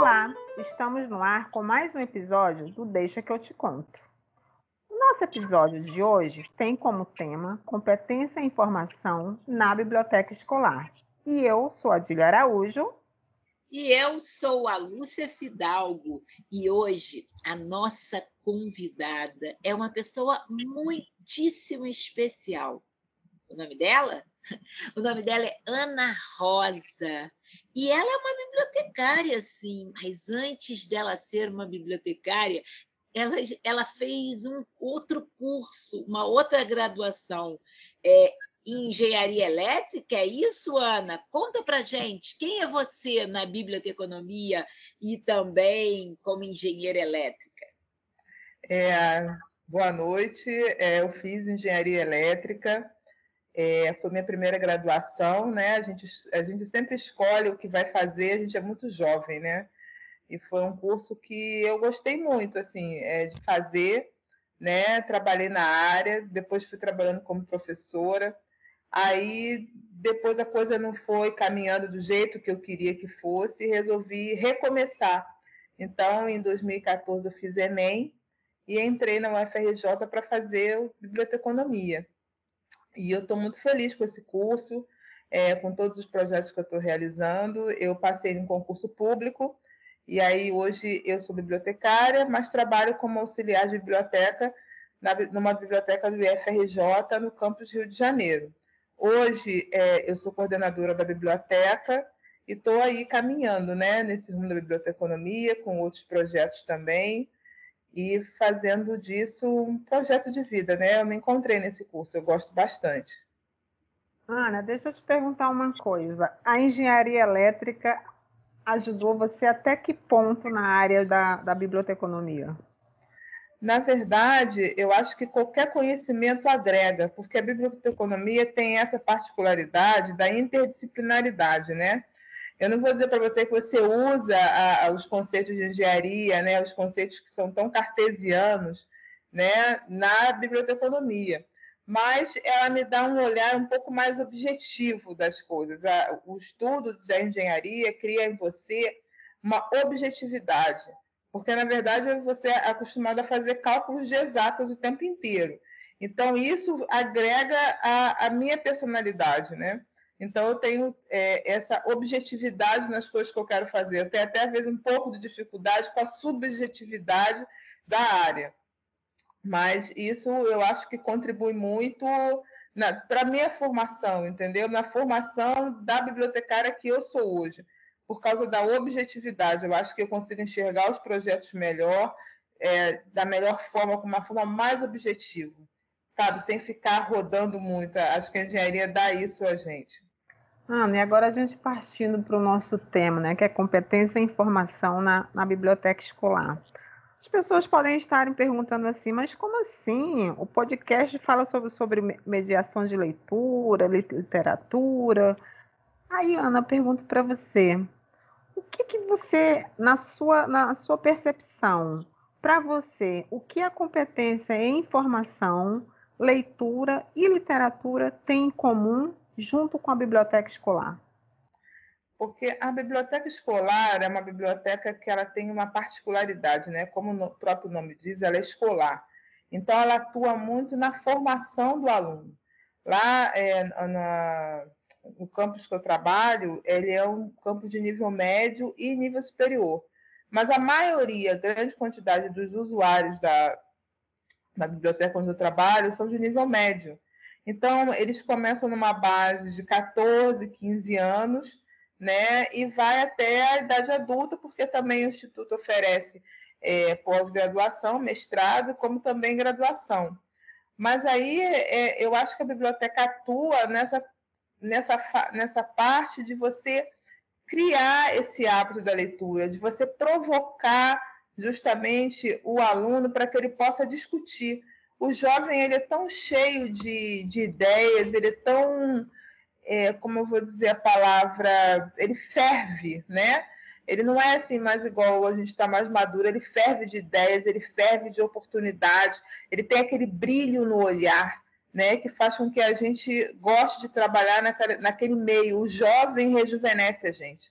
Olá, estamos no ar com mais um episódio do Deixa que eu te conto. O nosso episódio de hoje tem como tema competência e informação na biblioteca escolar. E eu sou a Adília Araújo. E eu sou a Lúcia Fidalgo. E hoje a nossa convidada é uma pessoa muitíssimo especial. O nome dela? O nome dela é Ana Rosa. E ela é uma bibliotecária, sim, mas antes dela ser uma bibliotecária, ela, ela fez um outro curso, uma outra graduação é, em engenharia elétrica. É isso, Ana? Conta para gente. Quem é você na biblioteconomia e também como engenheira elétrica? É, boa noite. É, eu fiz engenharia elétrica é, foi minha primeira graduação, né? A gente, a gente sempre escolhe o que vai fazer, a gente é muito jovem, né? E foi um curso que eu gostei muito, assim, é, de fazer, né? Trabalhei na área, depois fui trabalhando como professora. Aí, depois a coisa não foi caminhando do jeito que eu queria que fosse e resolvi recomeçar. Então, em 2014, eu fiz Enem e entrei na UFRJ para fazer biblioteconomia. E eu estou muito feliz com esse curso, é, com todos os projetos que eu estou realizando. Eu passei em um concurso público, e aí hoje eu sou bibliotecária, mas trabalho como auxiliar de biblioteca na, numa biblioteca do IFRJ no campus Rio de Janeiro. Hoje é, eu sou coordenadora da biblioteca e estou aí caminhando né, nesse mundo da biblioteconomia, com outros projetos também e fazendo disso um projeto de vida, né? Eu me encontrei nesse curso, eu gosto bastante. Ana, deixa eu te perguntar uma coisa. A engenharia elétrica ajudou você até que ponto na área da, da biblioteconomia? Na verdade, eu acho que qualquer conhecimento agrega, porque a biblioteconomia tem essa particularidade da interdisciplinaridade, né? Eu não vou dizer para você que você usa a, a, os conceitos de engenharia, né, os conceitos que são tão cartesianos, né, na biblioteconomia, mas ela me dá um olhar um pouco mais objetivo das coisas. A, o estudo da engenharia cria em você uma objetividade, porque na verdade você é acostumado a fazer cálculos de exatas o tempo inteiro. Então isso agrega a, a minha personalidade, né? Então, eu tenho é, essa objetividade nas coisas que eu quero fazer. Eu tenho até, às vezes, um pouco de dificuldade com a subjetividade da área. Mas isso eu acho que contribui muito para a minha formação, entendeu? Na formação da bibliotecária que eu sou hoje, por causa da objetividade. Eu acho que eu consigo enxergar os projetos melhor, é, da melhor forma, com uma forma mais objetiva, sabe? Sem ficar rodando muito. Acho que a engenharia dá isso a gente. Ana, e agora a gente partindo para o nosso tema, né, que é competência e informação na, na biblioteca escolar. As pessoas podem estarem perguntando assim, mas como assim? O podcast fala sobre, sobre mediação de leitura, literatura. Aí, Ana, pergunto para você, o que, que você, na sua, na sua percepção, para você, o que a competência em informação, leitura e literatura têm em comum junto com a biblioteca escolar? Porque a biblioteca escolar é uma biblioteca que ela tem uma particularidade, né? Como o próprio nome diz, ela é escolar. Então, ela atua muito na formação do aluno. Lá é, na, no campus que eu trabalho, ele é um campus de nível médio e nível superior. Mas a maioria, grande quantidade dos usuários da, da biblioteca onde eu trabalho são de nível médio. Então, eles começam numa base de 14, 15 anos, né, e vai até a idade adulta, porque também o Instituto oferece é, pós-graduação, mestrado, como também graduação. Mas aí é, eu acho que a biblioteca atua nessa, nessa, nessa parte de você criar esse hábito da leitura, de você provocar justamente o aluno para que ele possa discutir o jovem ele é tão cheio de, de ideias, ele é tão, é, como eu vou dizer a palavra, ele ferve, né? Ele não é assim mais igual a gente está mais maduro, ele ferve de ideias, ele ferve de oportunidades, ele tem aquele brilho no olhar, né? Que faz com que a gente goste de trabalhar naquele, naquele meio. O jovem rejuvenesce a gente.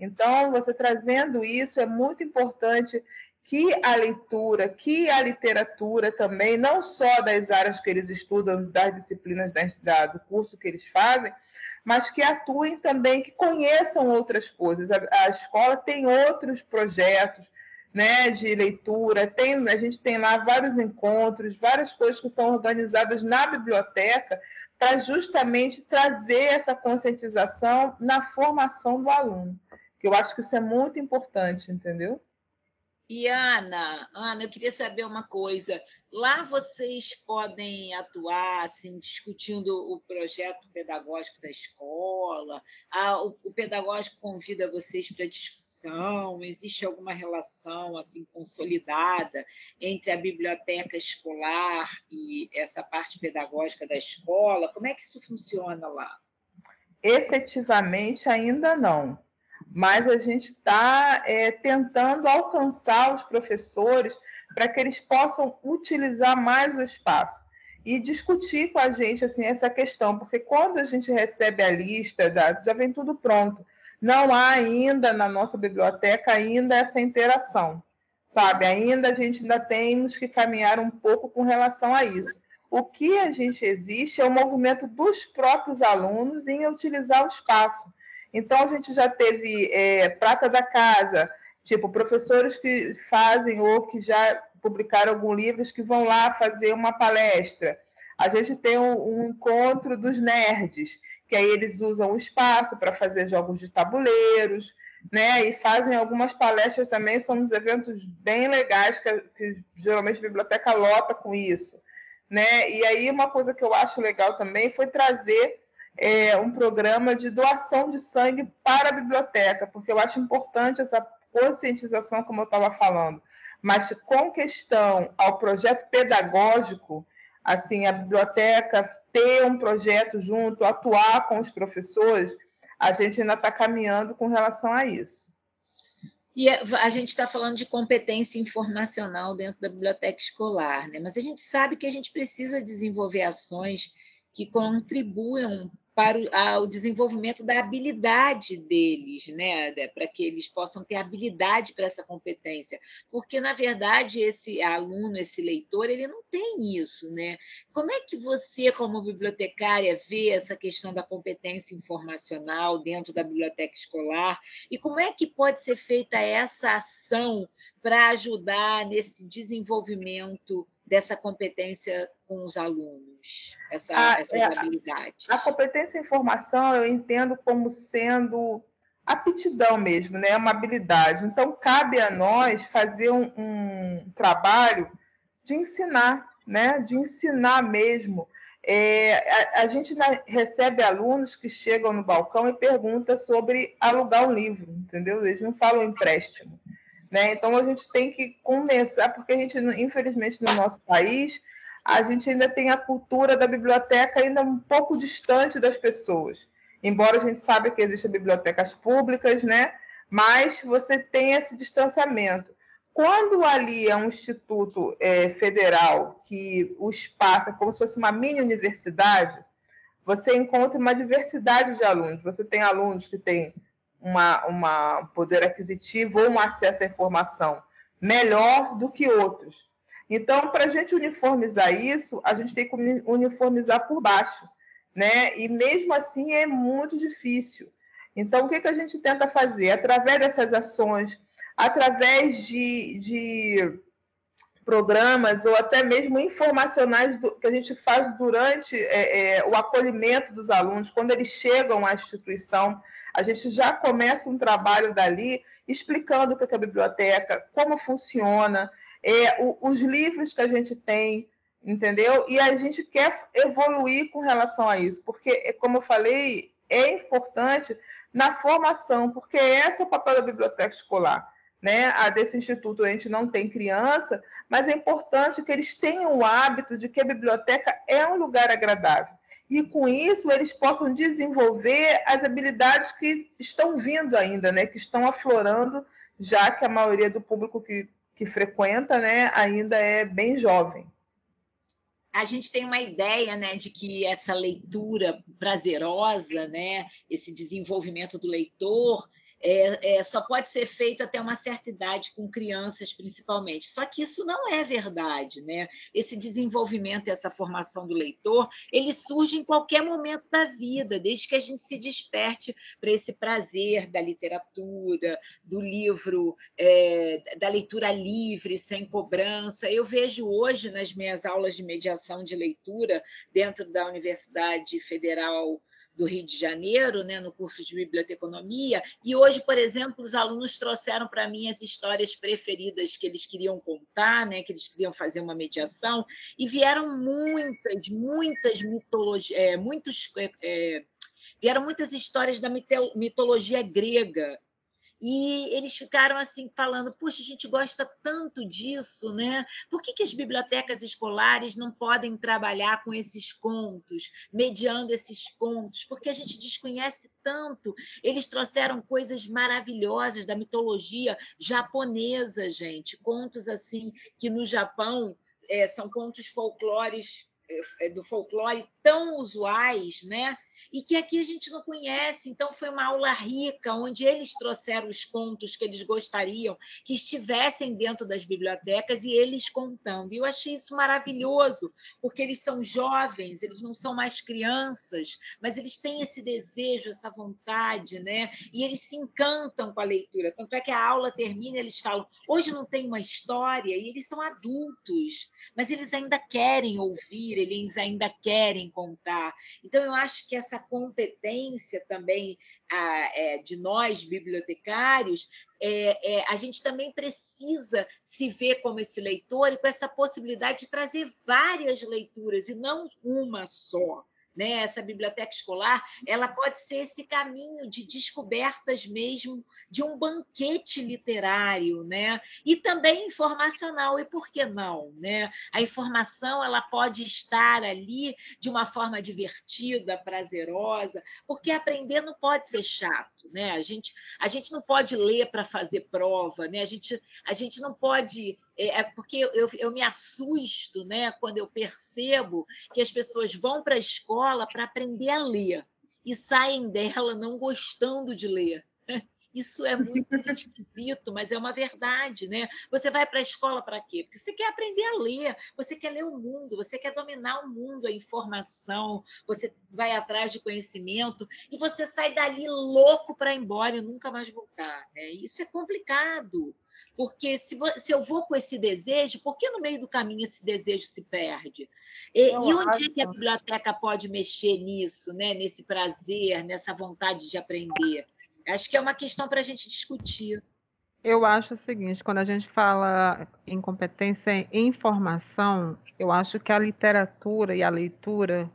Então, você trazendo isso é muito importante que a leitura, que a literatura também, não só das áreas que eles estudam, das disciplinas da, do curso que eles fazem, mas que atuem também, que conheçam outras coisas. A, a escola tem outros projetos, né, de leitura, tem, a gente tem lá vários encontros, várias coisas que são organizadas na biblioteca para justamente trazer essa conscientização na formação do aluno, que eu acho que isso é muito importante, entendeu? E Ana, Ana, eu queria saber uma coisa. Lá vocês podem atuar assim, discutindo o projeto pedagógico da escola. Ah, o, o pedagógico convida vocês para discussão. Existe alguma relação assim consolidada entre a biblioteca escolar e essa parte pedagógica da escola? Como é que isso funciona lá? Efetivamente, ainda não mas a gente está é, tentando alcançar os professores para que eles possam utilizar mais o espaço e discutir com a gente assim essa questão, porque quando a gente recebe a lista, já vem tudo pronto. Não há ainda na nossa biblioteca ainda essa interação, sabe? Ainda a gente ainda temos que caminhar um pouco com relação a isso. O que a gente existe é o movimento dos próprios alunos em utilizar o espaço. Então, a gente já teve é, prata da casa, tipo, professores que fazem ou que já publicaram alguns livros que vão lá fazer uma palestra. A gente tem um, um encontro dos nerds, que aí eles usam o espaço para fazer jogos de tabuleiros, né? E fazem algumas palestras também, são uns eventos bem legais que, que geralmente a biblioteca lota com isso, né? E aí uma coisa que eu acho legal também foi trazer é, um programa de doação de sangue para a biblioteca, porque eu acho importante essa conscientização, como eu estava falando. Mas com questão ao projeto pedagógico, assim, a biblioteca ter um projeto junto, atuar com os professores, a gente ainda está caminhando com relação a isso. E a gente está falando de competência informacional dentro da biblioteca escolar, né? mas a gente sabe que a gente precisa desenvolver ações que contribuam para o desenvolvimento da habilidade deles, né, para que eles possam ter habilidade para essa competência, porque na verdade esse aluno, esse leitor, ele não tem isso, né? Como é que você, como bibliotecária, vê essa questão da competência informacional dentro da biblioteca escolar? E como é que pode ser feita essa ação para ajudar nesse desenvolvimento dessa competência com os alunos, essa, a, essas é, habilidades? A competência em informação eu entendo como sendo aptidão mesmo, né? uma habilidade. Então, cabe a nós fazer um, um trabalho de ensinar, né? de ensinar mesmo. É, a, a, gente recebe alunos que chegam no balcão e perguntam sobre alugar um livro, entendeu? Eles não falam empréstimo. Né? Então a gente tem que começar, porque a gente, infelizmente, no nosso país, a gente ainda tem a cultura da biblioteca ainda um pouco distante das pessoas. Embora a gente saiba que existem bibliotecas públicas, né? Mas você tem esse distanciamento. Quando ali é um instituto é, federal que o espaço é como se fosse uma mini universidade, você encontra uma diversidade de alunos. Você tem alunos que têm uma, uma poder aquisitivo ou um acesso à informação melhor do que outros. Então, para a gente uniformizar isso, a gente tem que uniformizar por baixo, né? E mesmo assim é muito difícil. Então, o que, que a gente tenta fazer? Através dessas ações, através de, de programas ou até mesmo informacionais do, que a gente faz durante é, é, o acolhimento dos alunos, quando eles chegam à instituição, a gente já começa um trabalho dali explicando o que é a biblioteca, como funciona, é, o, os livros que a gente tem, entendeu? E a gente quer evoluir com relação a isso, porque, é, como eu falei, é importante na formação, porque esse é o papel da biblioteca escolar. Né? A desse instituto a gente não tem criança, mas é importante que eles tenham o hábito de que a biblioteca é um lugar agradável e com isso eles possam desenvolver as habilidades que estão vindo ainda, né, que estão aflorando, já que a maioria do público que, que frequenta, né, ainda é bem jovem. A gente tem uma ideia, né, de que essa leitura prazerosa, né, esse desenvolvimento do leitor, é, é, só pode ser feita até uma certa idade, com crianças principalmente. Só que isso não é verdade, né? Esse desenvolvimento, essa formação do leitor, ele surge em qualquer momento da vida, desde que a gente se desperte para esse prazer da literatura, do livro, é, da leitura livre, sem cobrança. Eu vejo hoje nas minhas aulas de mediação de leitura dentro da Universidade Federal do Rio de Janeiro, né, no curso de biblioteconomia, e hoje, por exemplo, os alunos trouxeram para mim as histórias preferidas que eles queriam contar, né, que eles queriam fazer uma mediação, e vieram muitas, muitas mitologias, é, muitos, é, é, vieram muitas histórias da mitologia grega, e eles ficaram assim falando: puxa, a gente gosta tanto disso, né? Por que, que as bibliotecas escolares não podem trabalhar com esses contos, mediando esses contos? Porque a gente desconhece tanto. Eles trouxeram coisas maravilhosas da mitologia japonesa, gente, contos assim que no Japão é, são contos folclóricos é, do folclore tão usuais, né? E que aqui a gente não conhece. Então, foi uma aula rica, onde eles trouxeram os contos que eles gostariam que estivessem dentro das bibliotecas e eles contando. E eu achei isso maravilhoso, porque eles são jovens, eles não são mais crianças, mas eles têm esse desejo, essa vontade, né? E eles se encantam com a leitura. Tanto é que a aula termina eles falam: hoje não tem uma história, e eles são adultos, mas eles ainda querem ouvir, eles ainda querem contar. Então, eu acho que essa essa competência também a, é, de nós, bibliotecários, é, é, a gente também precisa se ver como esse leitor e com essa possibilidade de trazer várias leituras e não uma só né? Essa biblioteca escolar, ela pode ser esse caminho de descobertas mesmo de um banquete literário, né? E também informacional, e por que não, né? A informação ela pode estar ali de uma forma divertida, prazerosa, porque aprender não pode ser chato, né? A gente a gente não pode ler para fazer prova, né? A gente a gente não pode é, é porque eu, eu me assusto, né? Quando eu percebo que as pessoas vão para a escola escola para aprender a ler e saem dela não gostando de ler. Isso é muito esquisito, mas é uma verdade, né? Você vai para a escola para quê? Porque você quer aprender a ler, você quer ler o mundo, você quer dominar o mundo, a informação, você vai atrás de conhecimento e você sai dali louco para ir embora e nunca mais voltar, né? Isso é complicado. Porque se, se, eu vou com esse desejo, por que no meio do caminho esse desejo se perde? E, e onde é que a biblioteca pode mexer nisso, né? nesse prazer, nessa vontade de aprender? Acho que é uma questão para a gente discutir. Eu acho o seguinte, quando a gente fala em competência em informação, eu acho que a literatura e a leitura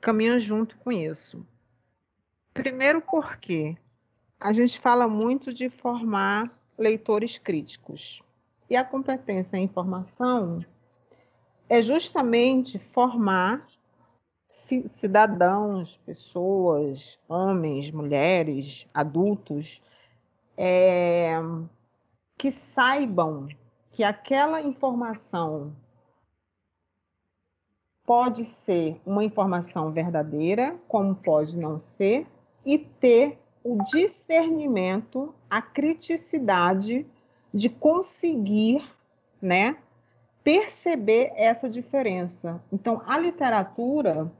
caminham junto com isso. Primeiro porque a gente fala muito de formar leitores críticos. E a competência em informação é justamente formar cidadãos, pessoas, homens, mulheres, adultos, é, que saibam que aquela informação pode ser uma informação verdadeira, como pode não ser, e ter o discernimento, a criticidade de conseguir, né, perceber essa diferença. Então, a literatura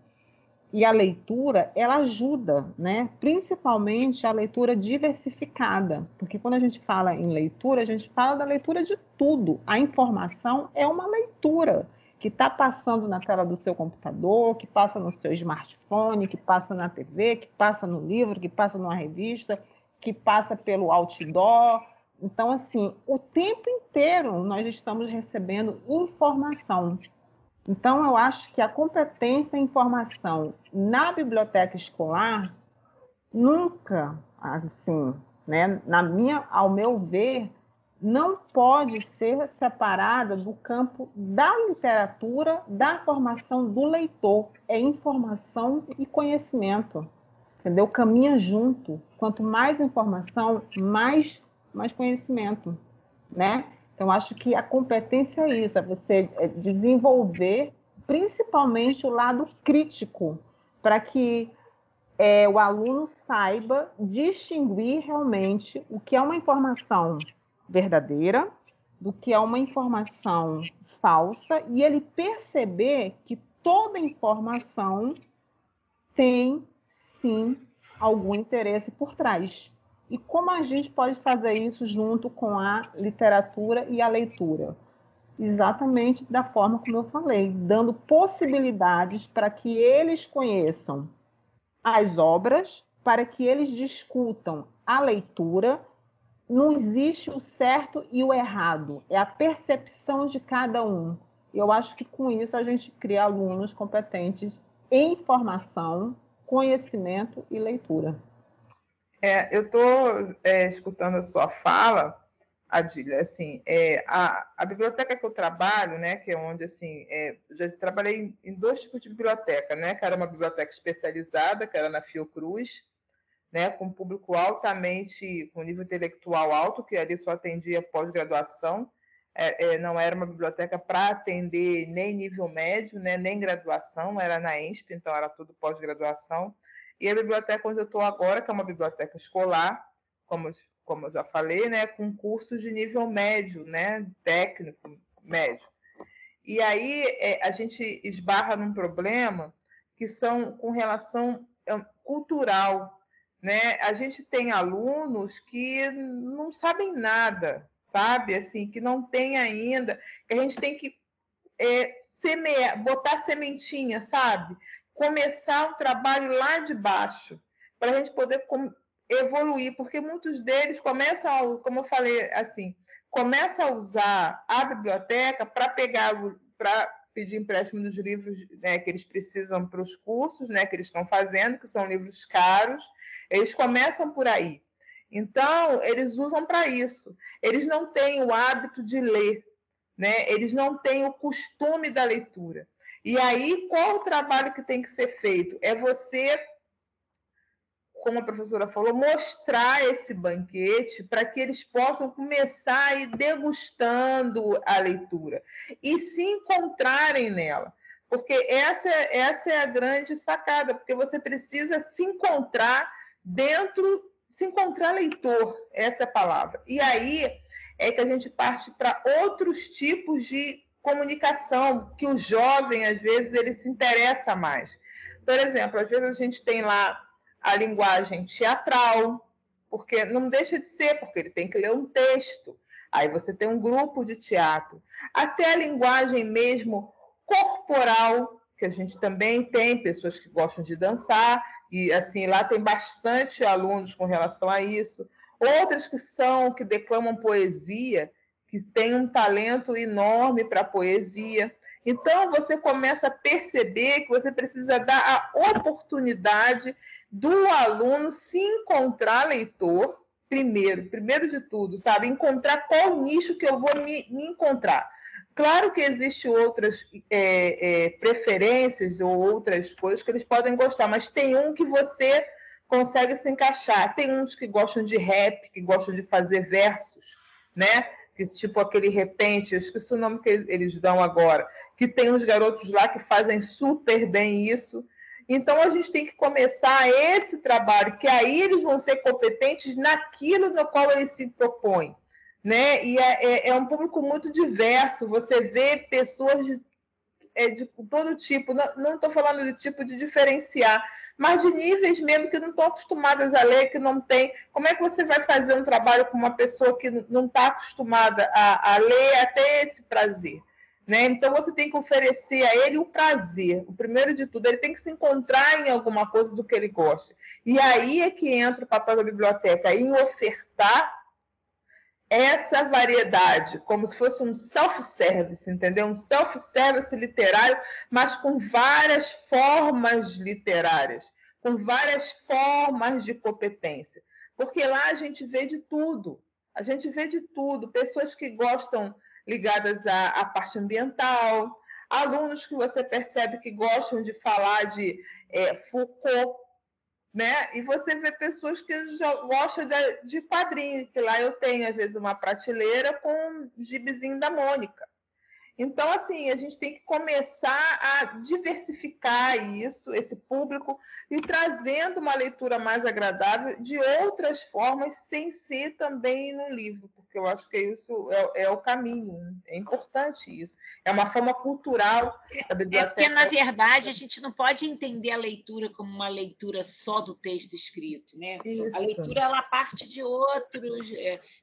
e a leitura, ela ajuda, né? Principalmente a leitura diversificada, porque quando a gente fala em leitura, a gente fala da leitura de tudo. A informação é uma leitura que está passando na tela do seu computador, que passa no seu smartphone, que passa na TV, que passa no livro, que passa numa revista, que passa pelo outdoor. Então, assim, o tempo inteiro nós estamos recebendo informação. Então, eu acho que a competência em informação na biblioteca escolar nunca, assim, né, na minha, ao meu ver, não pode ser separada do campo da literatura, da formação do leitor. É informação e conhecimento. Entendeu? Caminha junto. Quanto mais informação, mais, mais conhecimento. Né? Então, acho que a competência é isso, é você é desenvolver principalmente o lado crítico, para que é, o aluno saiba distinguir realmente o que é uma informação verdadeira do que é uma informação falsa e ele perceber que toda informação tem sim algum interesse por trás. E como a gente pode fazer isso junto com a literatura e a leitura? Exatamente da forma como eu falei, dando possibilidades para que eles conheçam as obras, para que eles discutam a leitura. Não existe o certo e o errado, é a percepção de cada um. Eu acho que com isso a gente cria alunos competentes em formação, conhecimento e leitura. É, eu estou é, escutando a sua fala, Adília, assim, é, a, a, biblioteca que eu trabalho, né, que é onde, assim, é, já trabalhei em dois tipos de biblioteca, né, que era uma biblioteca especializada, que era na Fiocruz, né, com público altamente, com nível intelectual alto, que ali só atendia pós-graduação, é, é, não era uma biblioteca para atender nem nível médio, né, nem graduação, era na ENSP, então era tudo pós-graduação. E a biblioteca onde eu estou agora, que é uma biblioteca escolar, como, como eu já falei, né, com cursos de nível médio, né, técnico, médio. E aí é, a gente esbarra num problema que são com relação é, cultural, né? A gente tem alunos que não sabem nada, sabe? Assim, que não tem ainda, que a gente tem que é, semear, botar sementinha, sabe? Começar o trabalho lá de baixo, para a gente poder evoluir, porque muitos deles começam, a, como eu falei, assim, começam a usar a biblioteca para pegar, para pedir empréstimo dos livros né, que eles precisam para os cursos, né, que eles estão fazendo, que são livros caros. Eles começam por aí. Então, eles usam para isso. Eles não têm o hábito de ler, né? Eles não têm o costume da leitura. E aí, qual o trabalho que tem que ser feito? É você, como a professora falou, mostrar esse banquete para que eles possam começar a ir degustando a leitura e se encontrarem nela. Porque essa, essa é a grande sacada, porque você precisa se encontrar dentro se encontrar leitor, essa é a palavra. E aí é que a gente parte para outros tipos de comunicação que o jovem, às vezes, ele se interessa mais. Por exemplo, às vezes a gente tem lá a linguagem teatral, porque não deixa de ser, porque ele tem que ler um texto. Aí você tem um grupo de teatro. Até a linguagem mesmo corporal, que a gente também tem pessoas que gostam de dançar, e assim lá tem bastante alunos com relação a isso. Outras que são que declamam poesia, que têm um talento enorme para poesia. Então você começa a perceber que você precisa dar a oportunidade do aluno se encontrar leitor primeiro, primeiro de tudo, sabe? Encontrar qual nicho que eu vou me, me encontrar. Claro que existem outras é, é, preferências ou outras coisas que eles podem gostar, mas tem um que você consegue se encaixar. Tem uns que gostam de rap, que gostam de fazer versos, né? Que, tipo aquele repente, eu esqueci o nome que eles dão agora, que tem uns garotos lá que fazem super bem isso. Então a gente tem que começar esse trabalho, que aí eles vão ser competentes naquilo no qual eles se propõem né? E é, é, é um público muito diverso. Você vê pessoas de, é, de todo tipo. Não estou falando de tipo de diferenciar, mas de níveis mesmo que não estão acostumadas a ler, que não tem. Como é que você vai fazer um trabalho com uma pessoa que não está acostumada a, a ler até esse prazer? Né? Então você tem que oferecer a ele o prazer. O primeiro de tudo, ele tem que se encontrar em alguma coisa do que ele gosta. E aí é que entra o papel da biblioteca, em ofertar essa variedade, como se fosse um self-service, entendeu? Um self-service literário, mas com várias formas literárias, com várias formas de competência. Porque lá a gente vê de tudo, a gente vê de tudo, pessoas que gostam ligadas à, à parte ambiental, alunos que você percebe que gostam de falar de é, Foucault, né? E você vê pessoas que já gostam de, de quadrinho, que lá eu tenho, às vezes, uma prateleira com um gibizinho da Mônica. Então, assim, a gente tem que começar a diversificar isso, esse público, e trazendo uma leitura mais agradável de outras formas, sem ser também no livro, porque eu acho que isso é, é o caminho, é importante isso. É uma forma cultural da biblioteca. É porque, na verdade, a gente não pode entender a leitura como uma leitura só do texto escrito, né? Isso. A leitura ela parte de outros,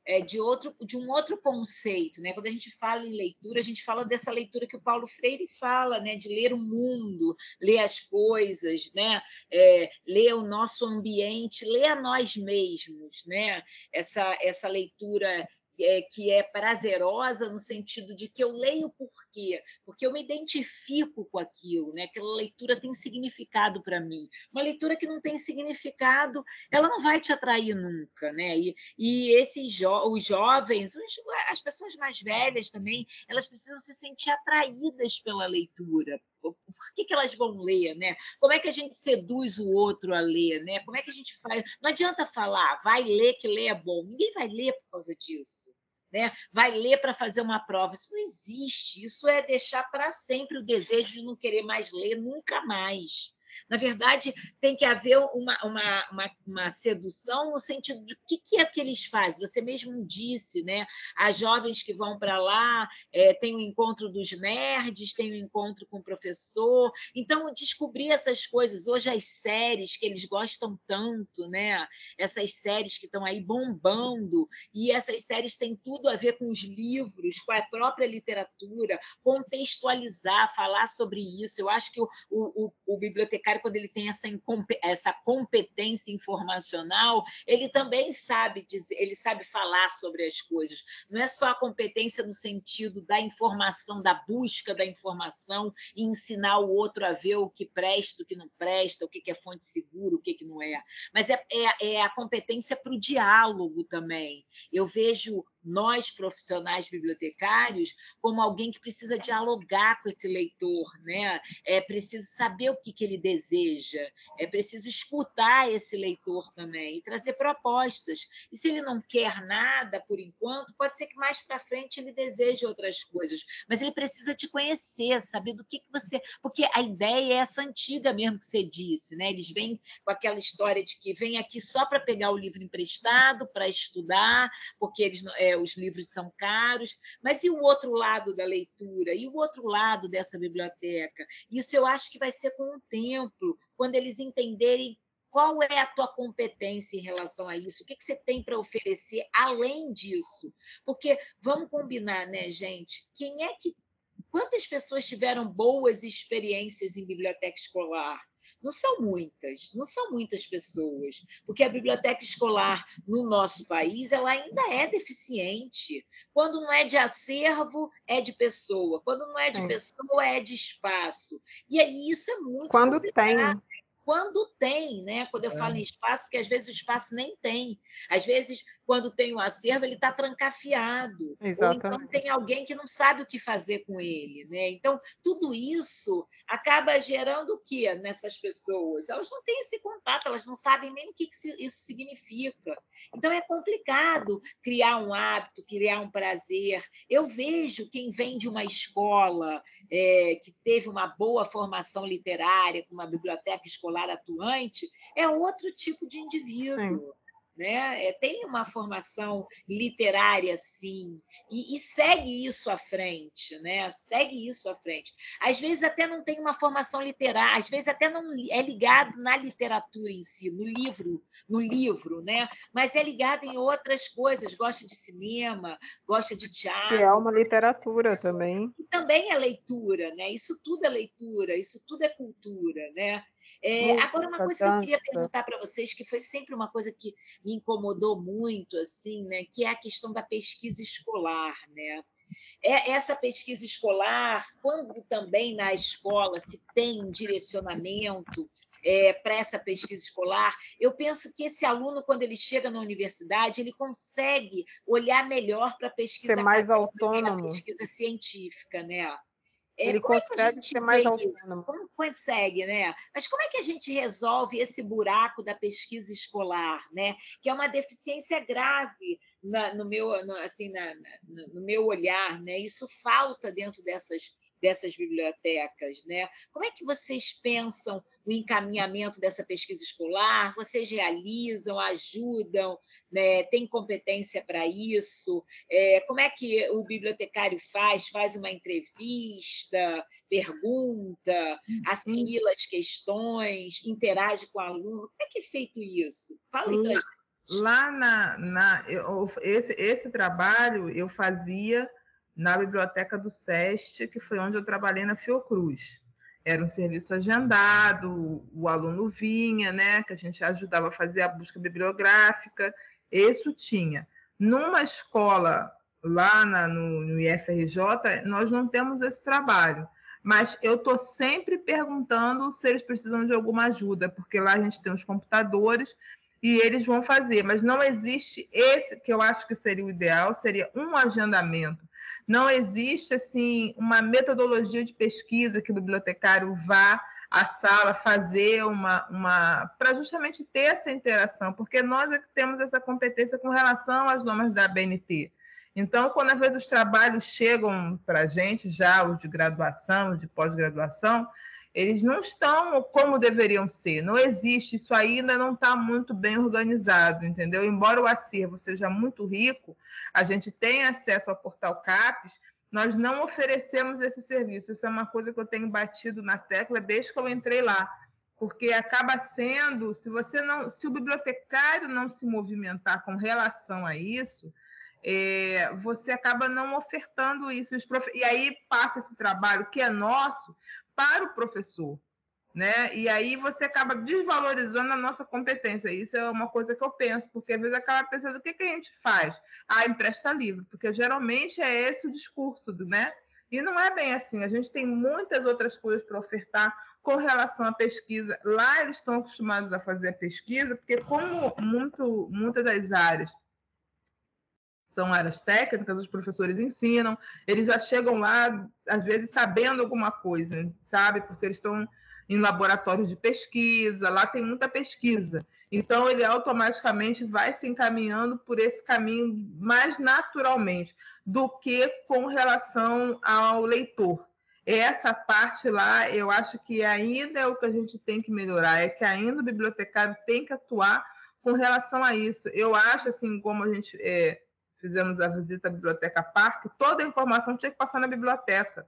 é, de outro, de um outro conceito, né? Quando a gente fala em leitura, a gente fala dessa leitura que o Paulo Freire fala, né, de ler o mundo, ler as coisas, né, é, ler o nosso ambiente, ler a nós mesmos, né, essa, essa leitura é, que é prazerosa no sentido de que eu leio por quê? Porque eu me identifico com aquilo, né? Aquela leitura tem significado para mim. Uma leitura que não tem significado, ela não vai te atrair nunca, né? E, e esses jo os jovens, os, as pessoas mais velhas também, elas precisam se sentir atraídas pela leitura, por que, que elas vão ler, né? Como é que a gente seduz o outro a ler, né? Como é que a gente faz? Não adianta falar, vai ler que ler é bom. Ninguém vai ler por causa disso. Né? Vai ler para fazer uma prova. Isso não existe. Isso é deixar para sempre o desejo de não querer mais ler nunca mais. Na verdade, tem que haver uma, uma, uma, uma sedução no sentido de o que, que é que eles fazem. Você mesmo disse, né? As jovens que vão para lá, é, tem o encontro dos nerds, tem o encontro com o professor. Então, descobrir essas coisas. Hoje, as séries que eles gostam tanto, né? Essas séries que estão aí bombando, e essas séries têm tudo a ver com os livros, com a própria literatura, contextualizar, falar sobre isso. Eu acho que o, o, o bibliotecário bibliotecário, quando ele tem essa, essa competência informacional, ele também sabe dizer, ele sabe falar sobre as coisas. Não é só a competência no sentido da informação, da busca da informação e ensinar o outro a ver o que presta, o que não presta, o que é fonte segura, o que não é. Mas é, é, é a competência para o diálogo também. Eu vejo nós profissionais bibliotecários como alguém que precisa dialogar com esse leitor, né? É preciso saber o que, que ele deseja, é preciso escutar esse leitor também e trazer propostas. E se ele não quer nada por enquanto, pode ser que mais para frente ele deseje outras coisas, mas ele precisa te conhecer, saber do que, que você, porque a ideia é essa antiga mesmo que você disse, né? Eles vêm com aquela história de que vem aqui só para pegar o livro emprestado, para estudar, porque eles é, os livros são caros, mas e o outro lado da leitura? E o outro lado dessa biblioteca? Isso eu acho que vai ser com o tempo, quando eles entenderem qual é a tua competência em relação a isso? O que, que você tem para oferecer além disso? Porque vamos combinar, né, gente? Quem é que. Quantas pessoas tiveram boas experiências em biblioteca escolar? Não são muitas, não são muitas pessoas, porque a biblioteca escolar no nosso país ela ainda é deficiente. Quando não é de acervo, é de pessoa. Quando não é de é. pessoa, é de espaço. E aí isso é muito Quando complicado. tem quando tem, né? Quando eu é. falo em espaço, porque às vezes o espaço nem tem. Às vezes, quando tem o um acervo, ele está trancafiado. Exatamente. Ou então tem alguém que não sabe o que fazer com ele. Né? Então, tudo isso acaba gerando o que nessas pessoas? Elas não têm esse contato, elas não sabem nem o que isso significa. Então, é complicado criar um hábito, criar um prazer. Eu vejo quem vem de uma escola é, que teve uma boa formação literária, com uma biblioteca escolar, escolar atuante é outro tipo de indivíduo. Né? É, tem uma formação literária, sim, e, e, segue isso à frente, né? Segue isso à frente. Às vezes até não tem uma formação literária, às vezes até não é ligado na literatura em si, no livro, no livro, né? Mas é ligado em outras coisas, gosta de cinema, gosta de teatro. Que é uma literatura isso, também. também é leitura, né? Isso tudo é leitura, isso tudo é cultura, né? É, agora, uma coisa que eu queria perguntar para vocês, que foi sempre uma coisa que me incomodou muito, assim, né, que é a questão da pesquisa escolar, né? É essa pesquisa escolar, quando também na escola se tem um direcionamento é, para essa pesquisa escolar, eu penso que esse aluno, quando ele chega na universidade, ele consegue olhar melhor para a pesquisa Ser mais autônomo. pesquisa científica, né? É, ele como consegue é que a gente ser mais autônomo. Como consegue, né? Mas como é que a gente resolve esse buraco da pesquisa escolar, né? Que é uma deficiência grave na, no meu, no, assim, na, na, no meu olhar, né? Isso falta dentro dessas dessas bibliotecas, né? Como é que vocês pensam o encaminhamento dessa pesquisa escolar? Vocês realizam, ajudam, né? tem competência para isso? É, como é que o bibliotecário faz? Faz uma entrevista, pergunta, assimila as questões, interage com o aluno? Como é que é feito isso? Fala aí para Lá na, na eu, esse, esse trabalho eu fazia na biblioteca do SEST, que foi onde eu trabalhei na Fiocruz. Era um serviço agendado, o aluno vinha, né, que a gente ajudava a fazer a busca bibliográfica, isso tinha. Numa escola lá na, no, no IFRJ, nós não temos esse trabalho, mas eu estou sempre perguntando se eles precisam de alguma ajuda, porque lá a gente tem os computadores e eles vão fazer, mas não existe esse que eu acho que seria o ideal, seria um agendamento não existe assim uma metodologia de pesquisa que o bibliotecário vá à sala fazer uma, uma para justamente ter essa interação, porque nós é que temos essa competência com relação às normas da BNT. Então, quando às vezes os trabalhos chegam para a gente, já os de graduação, os de pós-graduação, eles não estão como deveriam ser. Não existe, isso ainda não está muito bem organizado, entendeu? Embora o acervo seja muito rico, a gente tem acesso ao portal CAPES, nós não oferecemos esse serviço. Isso é uma coisa que eu tenho batido na tecla desde que eu entrei lá, porque acaba sendo, se você não, se o bibliotecário não se movimentar com relação a isso, é, você acaba não ofertando isso. E aí passa esse trabalho que é nosso para o professor. Né? E aí você acaba desvalorizando a nossa competência. Isso é uma coisa que eu penso, porque às vezes acaba pensando o que, que a gente faz? Ah, empresta livro, porque geralmente é esse o discurso, né? E não é bem assim. A gente tem muitas outras coisas para ofertar com relação à pesquisa. Lá eles estão acostumados a fazer a pesquisa, porque como muito, muitas das áreas são áreas técnicas, os professores ensinam, eles já chegam lá, às vezes, sabendo alguma coisa, sabe? Porque eles estão em laboratórios de pesquisa, lá tem muita pesquisa. Então, ele automaticamente vai se encaminhando por esse caminho mais naturalmente do que com relação ao leitor. Essa parte lá, eu acho que ainda é o que a gente tem que melhorar, é que ainda o bibliotecário tem que atuar com relação a isso. Eu acho, assim, como a gente é, fizemos a visita à Biblioteca Parque, toda a informação tinha que passar na biblioteca.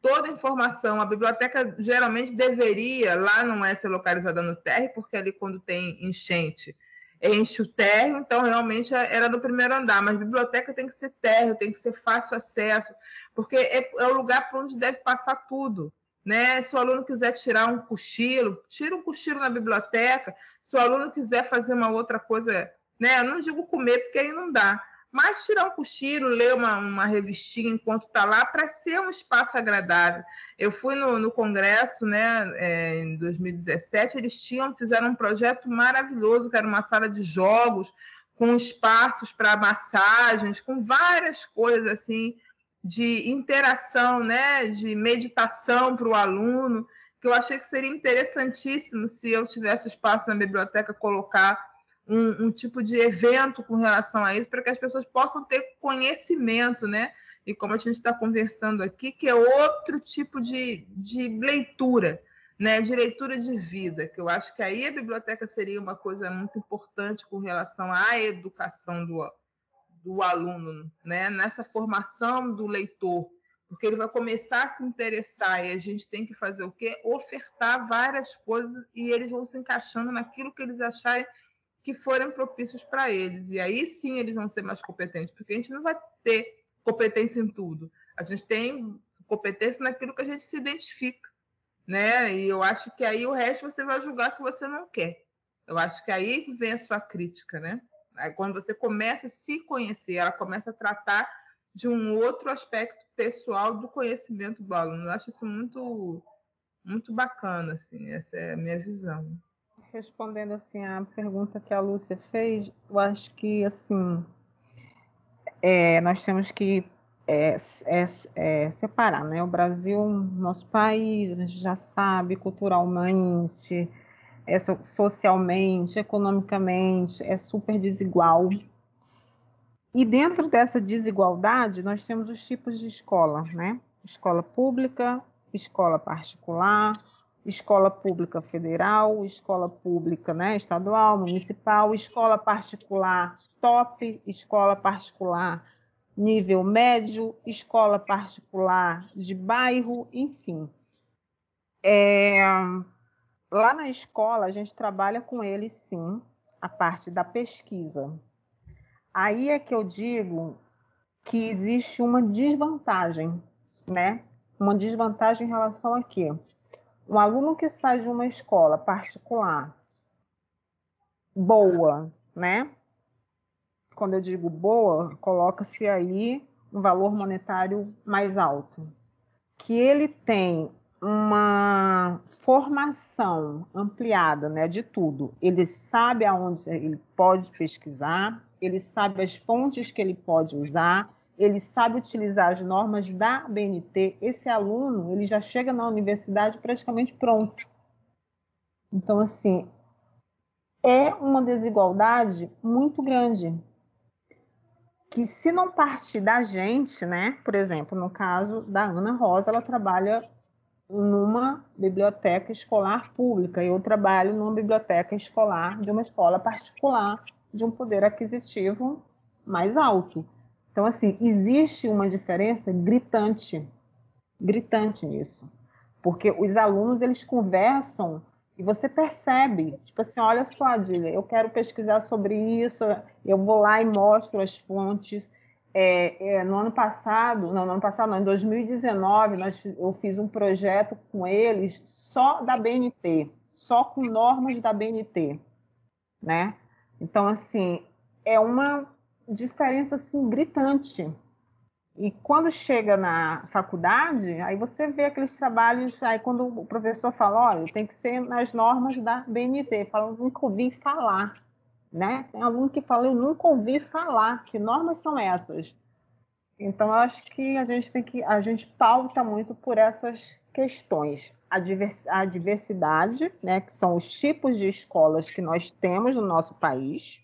Toda a informação, a biblioteca geralmente deveria, lá não é ser localizada no térreo, porque ali quando tem enchente, enche o térreo, então realmente era no primeiro andar, mas biblioteca tem que ser térreo, tem que ser fácil acesso, porque é, é o lugar para onde deve passar tudo. Né? Se o aluno quiser tirar um cochilo, tira um cochilo na biblioteca. Se o aluno quiser fazer uma outra coisa, né? Eu não digo comer, porque aí não dá mas tirar um cochilo, ler uma, uma revistinha enquanto está lá, para ser um espaço agradável. Eu fui no, no congresso, né, é, em 2017, eles tinham, fizeram um projeto maravilhoso, que era uma sala de jogos, com espaços para massagens, com várias coisas assim de interação, né, de meditação para o aluno, que eu achei que seria interessantíssimo se eu tivesse espaço na biblioteca colocar um, um, tipo de evento com relação a isso, para que as pessoas possam ter conhecimento, né? E como a gente está conversando aqui, que é outro tipo de, de leitura, né? De leitura de vida, que eu acho que aí a biblioteca seria uma coisa muito importante com relação à educação do, do aluno, né? Nessa formação do leitor, porque ele vai começar a se interessar e a gente tem que fazer o quê? Ofertar várias coisas e eles vão se encaixando naquilo que eles acharem que forem propícios para eles. E aí sim eles vão ser mais competentes, porque a gente não vai ter competência em tudo. A gente tem competência naquilo que a gente se identifica, né? E eu acho que aí o resto você vai julgar que você não quer. Eu acho que aí vem a sua crítica, né? Aí quando você começa a se conhecer, ela começa a tratar de um outro aspecto pessoal do conhecimento do aluno. Eu acho isso muito muito bacana, assim, essa é a minha visão respondendo assim a pergunta que a Lúcia fez, eu acho que assim é, nós temos que é, é, é, separar, né? O Brasil, nosso país, a gente já sabe, culturalmente, é, socialmente, economicamente, é super desigual. E dentro dessa desigualdade, nós temos os tipos de escola, né? Escola pública, escola particular, escola pública federal, escola pública né, estadual, municipal, escola particular top, escola particular nível médio, escola particular de bairro, enfim. É, lá na escola, a gente trabalha com eles, sim, a parte da pesquisa. Aí é que eu digo que existe uma desvantagem, né? Uma desvantagem em relação a quê? Um aluno que sai de uma escola particular boa, né? quando eu digo boa, coloca-se aí um valor monetário mais alto. Que ele tem uma formação ampliada né, de tudo. Ele sabe aonde ele pode pesquisar, ele sabe as fontes que ele pode usar, ele sabe utilizar as normas da BNT. Esse aluno ele já chega na universidade praticamente pronto. Então, assim, é uma desigualdade muito grande que se não partir da gente, né? Por exemplo, no caso da Ana Rosa, ela trabalha numa biblioteca escolar pública eu trabalho numa biblioteca escolar de uma escola particular de um poder aquisitivo mais alto. Então, assim, existe uma diferença gritante, gritante nisso, porque os alunos eles conversam e você percebe, tipo assim, olha só, Adília, eu quero pesquisar sobre isso, eu vou lá e mostro as fontes. É, é, no ano passado, não, no ano passado não, em 2019, nós, eu fiz um projeto com eles só da BNT, só com normas da BNT, né? Então, assim, é uma diferença, assim, gritante e quando chega na faculdade, aí você vê aqueles trabalhos, aí quando o professor fala, olha, tem que ser nas normas da BNT, fala, nunca ouvi falar, né? Tem aluno que fala, eu nunca ouvi falar, que normas são essas? Então, eu acho que a gente tem que, a gente pauta muito por essas questões. A, diversidade, né, que são os tipos de escolas que nós temos no nosso país,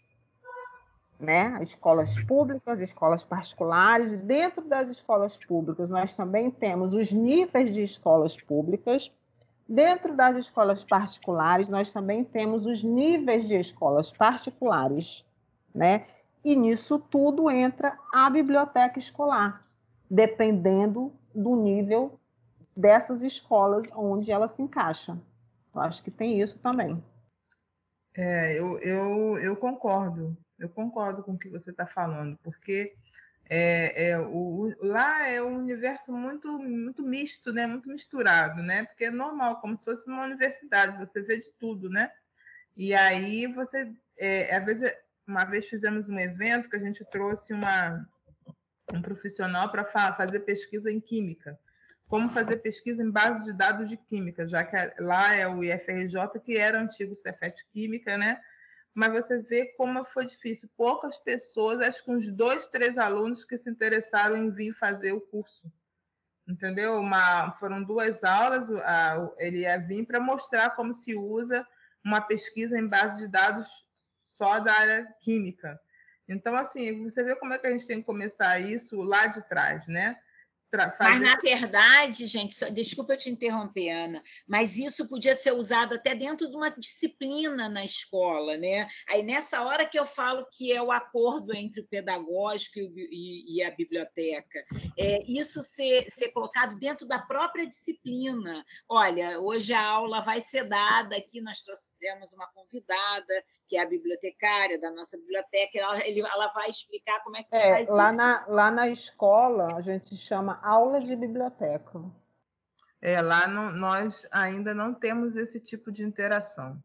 né? Escolas públicas, escolas particulares, e dentro das escolas públicas nós também temos os níveis de escolas públicas. Dentro das escolas particulares, nós também temos os níveis de escolas particulares, né? E nisso tudo entra a biblioteca escolar, dependendo do nível dessas escolas onde ela se encaixa. Eu acho que tem isso também. É, eu, eu, eu concordo. Eu concordo com o que você está falando, porque é, é, o, lá é um universo muito, muito misto, né? muito misturado, né? porque é normal, como se fosse uma universidade, você vê de tudo, né? E aí você, é, às vezes, uma vez fizemos um evento que a gente trouxe uma, um profissional para fa fazer pesquisa em química. Como fazer pesquisa em base de dados de química, já que lá é o IFRJ, que era antigo Cefet Química, né? Mas você vê como foi difícil. Poucas pessoas, acho que uns dois, três alunos que se interessaram em vir fazer o curso. Entendeu? Uma, foram duas aulas, a, ele ia vir para mostrar como se usa uma pesquisa em base de dados só da área química. Então, assim, você vê como é que a gente tem que começar isso lá de trás, né? Fazer... Mas, na verdade, gente, só, desculpa eu te interromper, Ana, mas isso podia ser usado até dentro de uma disciplina na escola, né? Aí, nessa hora que eu falo que é o acordo entre o pedagógico e, e, e a biblioteca, é, isso ser, ser colocado dentro da própria disciplina. Olha, hoje a aula vai ser dada aqui, nós trouxemos uma convidada que é a bibliotecária da nossa biblioteca, ela, ele, ela vai explicar como é que se é, faz lá isso. Na, lá na escola, a gente chama aula de biblioteca. É, lá no, nós ainda não temos esse tipo de interação.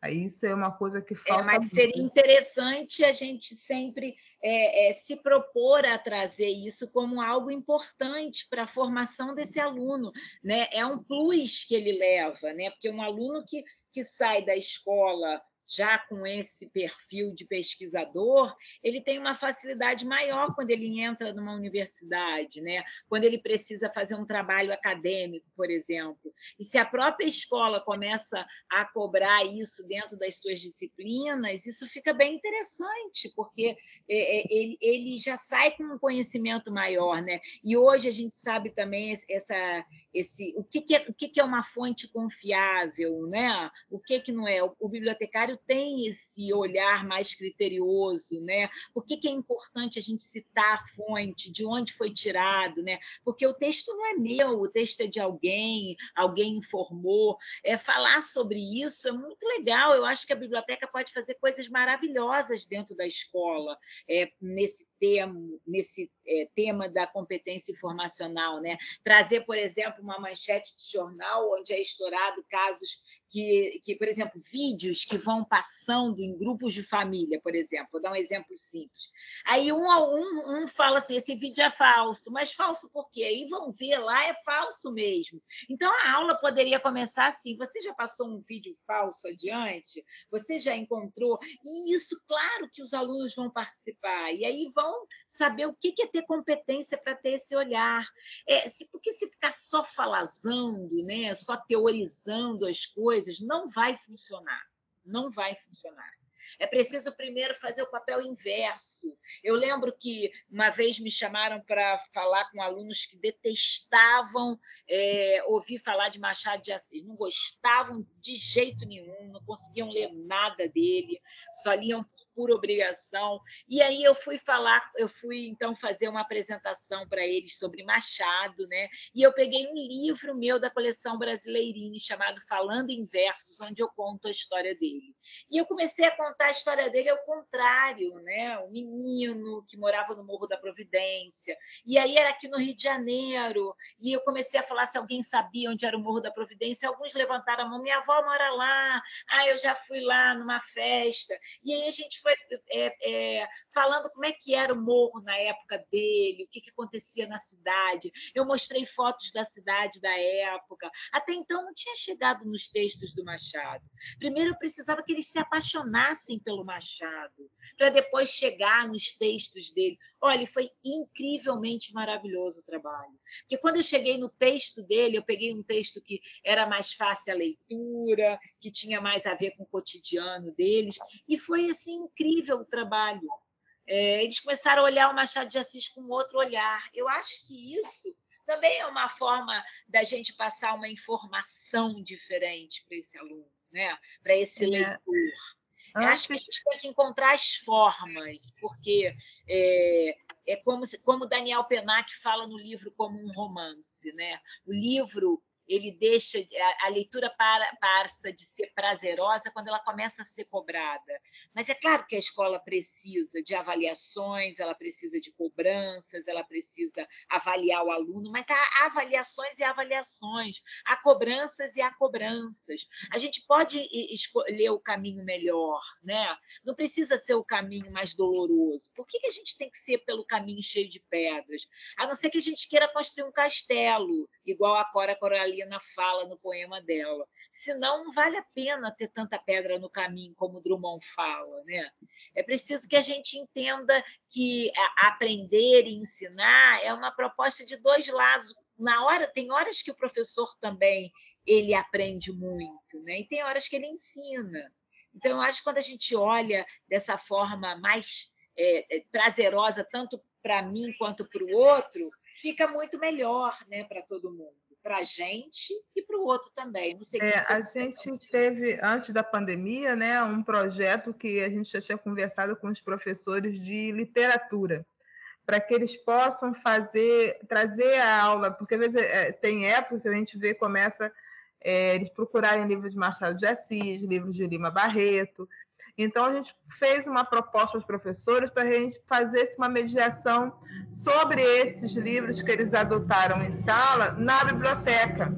Aí isso é uma coisa que é, falta. É, mas muito. seria interessante a gente sempre é, é, se propor a trazer isso como algo importante para a formação desse aluno. Né? É um plus que ele leva, né? porque um aluno que, que sai da escola já com esse perfil de pesquisador, ele tem uma facilidade maior quando ele entra numa universidade, né? quando ele precisa fazer um trabalho acadêmico, por exemplo. E se a própria escola começa a cobrar isso dentro das suas disciplinas, isso fica bem interessante, porque é, é, ele já sai com um conhecimento maior. Né? E hoje a gente sabe também essa, esse, o, que, é, o que é uma fonte confiável, né? o que, que não é. O bibliotecário tem esse olhar mais criterioso, né? Por que, que é importante a gente citar a fonte, de onde foi tirado, né? Porque o texto não é meu, o texto é de alguém, alguém informou. É, falar sobre isso é muito legal. Eu acho que a biblioteca pode fazer coisas maravilhosas dentro da escola, é, nesse tema, nesse é, tema da competência informacional, né? Trazer, por exemplo, uma manchete de jornal onde é estourado casos que, que, por exemplo, vídeos que vão passando em grupos de família, por exemplo, vou dar um exemplo simples. Aí um, um, um fala assim: esse vídeo é falso, mas falso por quê? Aí vão ver lá, é falso mesmo. Então a aula poderia começar assim: você já passou um vídeo falso adiante? Você já encontrou? E isso, claro que os alunos vão participar, e aí vão saber o que é ter competência para ter esse olhar. É, se, porque se ficar só falazando, né, só teorizando as coisas, coisas, não vai funcionar. Não vai funcionar. É preciso primeiro fazer o papel inverso. Eu lembro que uma vez me chamaram para falar com alunos que detestavam é, ouvir falar de Machado de Assis, não gostavam de jeito nenhum, não conseguiam ler nada dele, só liam por pura obrigação. E aí eu fui falar, eu fui então fazer uma apresentação para eles sobre Machado, né? E eu peguei um livro meu da coleção Brasileirinho chamado Falando em Versos, onde eu conto a história dele. E eu comecei a contar a história dele ao contrário, né? O menino que morava no Morro da Providência. E aí era aqui no Rio de Janeiro. E eu comecei a falar se alguém sabia onde era o Morro da Providência. Alguns levantaram a mão. Minha avó mora lá. Ah, eu já fui lá numa festa. E aí a gente foi é, é, falando como é que era o morro na época dele, o que, que acontecia na cidade. Eu mostrei fotos da cidade da época. Até então não tinha chegado nos textos do Machado. Primeiro eu precisava que eles se apaixonassem pelo Machado, para depois chegar nos textos dele. Olha, foi incrivelmente maravilhoso o trabalho. Porque quando eu cheguei no texto dele, eu peguei um texto que era mais fácil a leitura, que tinha mais a ver com o cotidiano deles, e foi assim incrível o trabalho. É, eles começaram a olhar o Machado de Assis com outro olhar. Eu acho que isso também é uma forma da gente passar uma informação diferente para esse aluno, né? para esse é. leitor. Eu acho que a gente tem que encontrar as formas, porque é, é como, como Daniel Penac fala no livro como um romance. Né? O livro ele deixa a, a leitura para, passa de ser prazerosa quando ela começa a ser cobrada. Mas é claro que a escola precisa de avaliações, ela precisa de cobranças, ela precisa avaliar o aluno, mas há avaliações e avaliações, há cobranças e há cobranças. A gente pode escolher o caminho melhor, né? Não precisa ser o caminho mais doloroso. Por que, que a gente tem que ser pelo caminho cheio de pedras? A não ser que a gente queira construir um castelo, igual a Cora Coralina Carolina fala no poema dela. Senão, não vale a pena ter tanta pedra no caminho, como Drummond fala. Né? É preciso que a gente entenda que aprender e ensinar é uma proposta de dois lados. Na hora, tem horas que o professor também ele aprende muito, né? e tem horas que ele ensina. Então, eu acho que quando a gente olha dessa forma mais é, é prazerosa, tanto para mim quanto para o outro, fica muito melhor né, para todo mundo para a gente e para o outro também. Não sei é, a gente teve, antes da pandemia, né, um projeto que a gente já tinha conversado com os professores de literatura, para que eles possam fazer, trazer a aula, porque às vezes é, tem época que a gente vê começa é, eles procurarem livros de Machado de Assis, livros de Lima Barreto, então, a gente fez uma proposta aos professores para a gente fazer uma mediação sobre esses livros que eles adotaram em sala na biblioteca.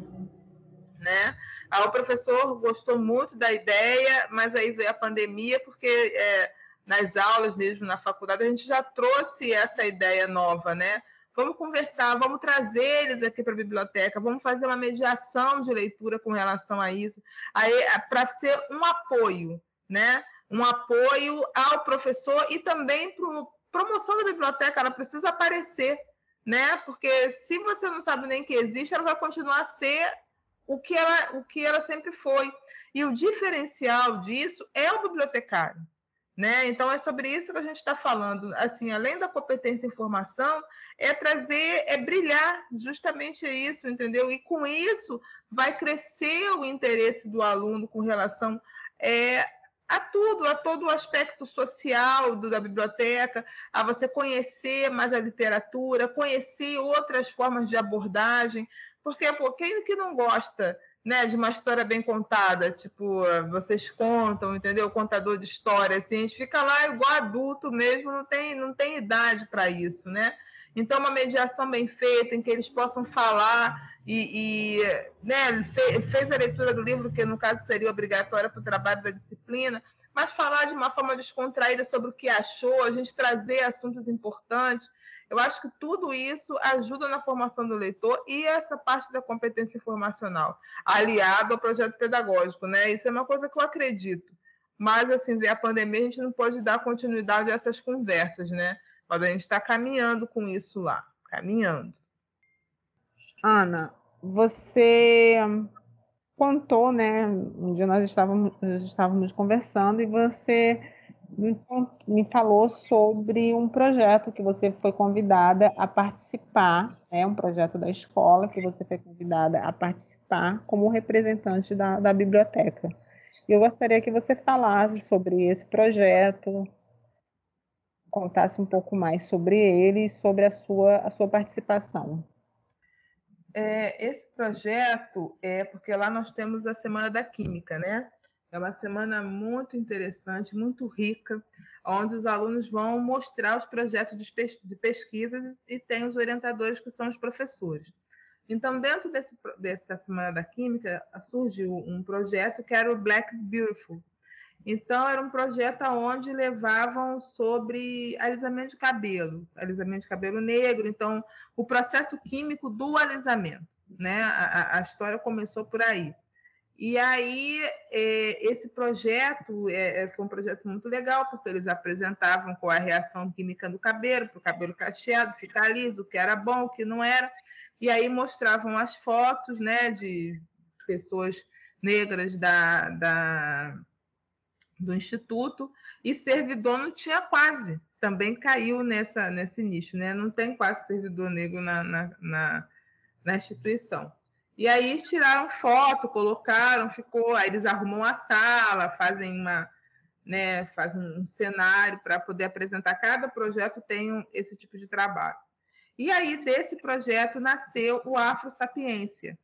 Né? Aí o professor gostou muito da ideia, mas aí veio a pandemia, porque é, nas aulas mesmo, na faculdade, a gente já trouxe essa ideia nova, né? Vamos conversar, vamos trazer eles aqui para a biblioteca, vamos fazer uma mediação de leitura com relação a isso, para ser um apoio, né? Um apoio ao professor e também para promoção da biblioteca, ela precisa aparecer, né? Porque se você não sabe nem que existe, ela vai continuar a ser o que ela, o que ela sempre foi. E o diferencial disso é o bibliotecário. Né? Então é sobre isso que a gente está falando. Assim, além da competência em formação, é trazer, é brilhar, justamente isso, entendeu? E com isso vai crescer o interesse do aluno com relação é, a tudo, a todo o aspecto social do, da biblioteca, a você conhecer mais a literatura, conhecer outras formas de abordagem, porque pô, quem que não gosta né, de uma história bem contada, tipo, vocês contam, entendeu? Contador de história, assim, a gente fica lá igual adulto mesmo, não tem, não tem idade para isso, né? Então, uma mediação bem feita, em que eles possam falar e, e né, fez a leitura do livro, que no caso seria obrigatória para o trabalho da disciplina, mas falar de uma forma descontraída sobre o que achou, a gente trazer assuntos importantes, eu acho que tudo isso ajuda na formação do leitor e essa parte da competência informacional, aliado ao projeto pedagógico, né? Isso é uma coisa que eu acredito. Mas, assim, ver a pandemia, a gente não pode dar continuidade a essas conversas, né? Mas a gente está caminhando com isso lá, caminhando. Ana, você contou, né? Um dia nós estávamos, estávamos conversando e você me falou sobre um projeto que você foi convidada a participar, é né, um projeto da escola que você foi convidada a participar como representante da, da biblioteca. Eu gostaria que você falasse sobre esse projeto, contasse um pouco mais sobre ele e sobre a sua, a sua participação. É, esse projeto é porque lá nós temos a Semana da Química, né? É uma semana muito interessante, muito rica, onde os alunos vão mostrar os projetos de pesquisas e tem os orientadores que são os professores. Então, dentro desse, dessa Semana da Química, surgiu um projeto que era o Black's Beautiful. Então, era um projeto onde levavam sobre alisamento de cabelo, alisamento de cabelo negro, então, o processo químico do alisamento. Né? A, a história começou por aí. E aí, é, esse projeto é, é, foi um projeto muito legal, porque eles apresentavam qual a reação química do cabelo, para o cabelo cacheado ficar liso, o que era bom, o que não era. E aí mostravam as fotos né, de pessoas negras da, da, do Instituto, e servidor não tinha quase, também caiu nessa, nesse nicho, né? não tem quase servidor negro na, na, na, na instituição. E aí tiraram foto, colocaram, ficou. Aí eles arrumam a sala, fazem uma, né, fazem um cenário para poder apresentar. Cada projeto tem esse tipo de trabalho. E aí desse projeto nasceu o Afro Sapiência,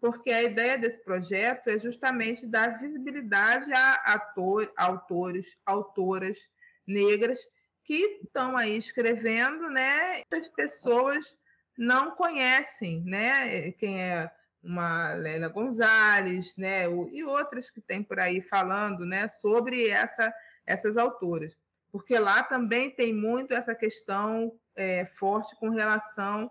porque a ideia desse projeto é justamente dar visibilidade a ator, autores, autoras negras que estão aí escrevendo, né? As pessoas não conhecem, né? Quem é uma Lélia Gonzalez, né, e outras que tem por aí falando, né, sobre essa, essas autoras, porque lá também tem muito essa questão é, forte com relação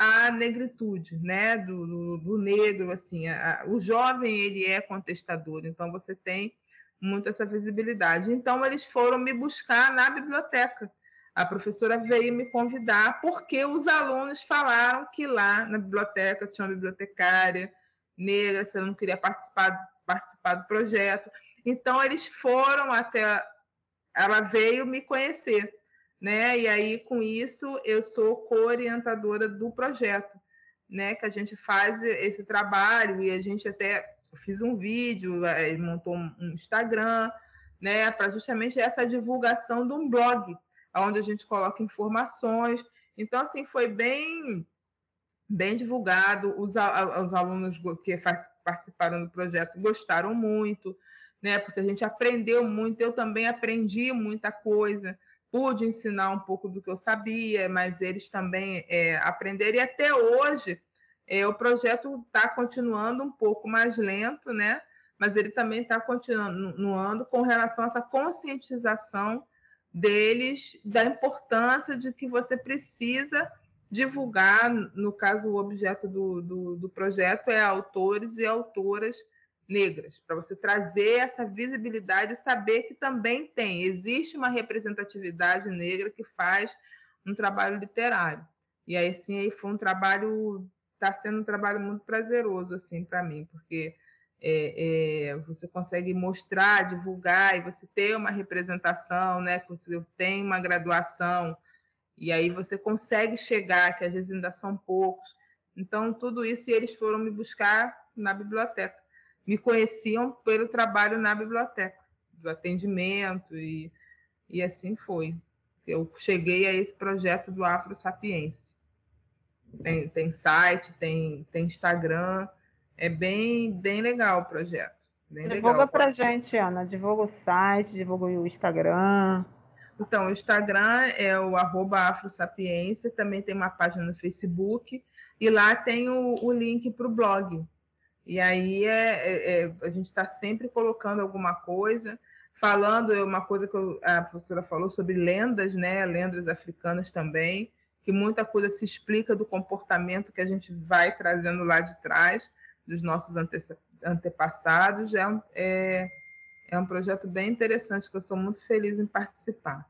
à negritude, né, do, do, do negro, assim, a, a, o jovem ele é contestador, então você tem muito essa visibilidade. Então eles foram me buscar na biblioteca a professora veio me convidar porque os alunos falaram que lá na biblioteca tinha uma bibliotecária negra, se não queria participar, participar do projeto. Então, eles foram até. Ela veio me conhecer, né? E aí, com isso, eu sou co-orientadora do projeto, né? Que a gente faz esse trabalho e a gente até fiz um vídeo, eh, montou um Instagram, né? Para justamente essa divulgação de um blog onde a gente coloca informações. Então, assim, foi bem bem divulgado, os, os alunos que participaram do projeto gostaram muito, né? Porque a gente aprendeu muito, eu também aprendi muita coisa, pude ensinar um pouco do que eu sabia, mas eles também é, aprenderam, e até hoje é, o projeto está continuando um pouco mais lento, né? Mas ele também está continuando com relação a essa conscientização deles da importância de que você precisa divulgar, no caso, o objeto do, do, do projeto é autores e autoras negras, para você trazer essa visibilidade e saber que também tem, existe uma representatividade negra que faz um trabalho literário. E aí sim, aí foi um trabalho, está sendo um trabalho muito prazeroso assim para mim, porque é, é, você consegue mostrar, divulgar e você ter uma representação, né? Você tem uma graduação e aí você consegue chegar, que às vezes ainda são poucos. Então tudo isso eles foram me buscar na biblioteca, me conheciam pelo trabalho na biblioteca, do atendimento e, e assim foi. Eu cheguei a esse projeto do Afro Sapiense. Tem, tem site, tem, tem Instagram é bem, bem legal o projeto. Bem divulga para gente, Ana. Divulga o site, divulga o Instagram. Então, o Instagram é o arroba afrosapiência, também tem uma página no Facebook, e lá tem o, o link para o blog. E aí é, é, é a gente está sempre colocando alguma coisa, falando é uma coisa que eu, a professora falou sobre lendas, né? Lendas africanas também, que muita coisa se explica do comportamento que a gente vai trazendo lá de trás dos nossos ante antepassados. É, é, é um projeto bem interessante que eu sou muito feliz em participar.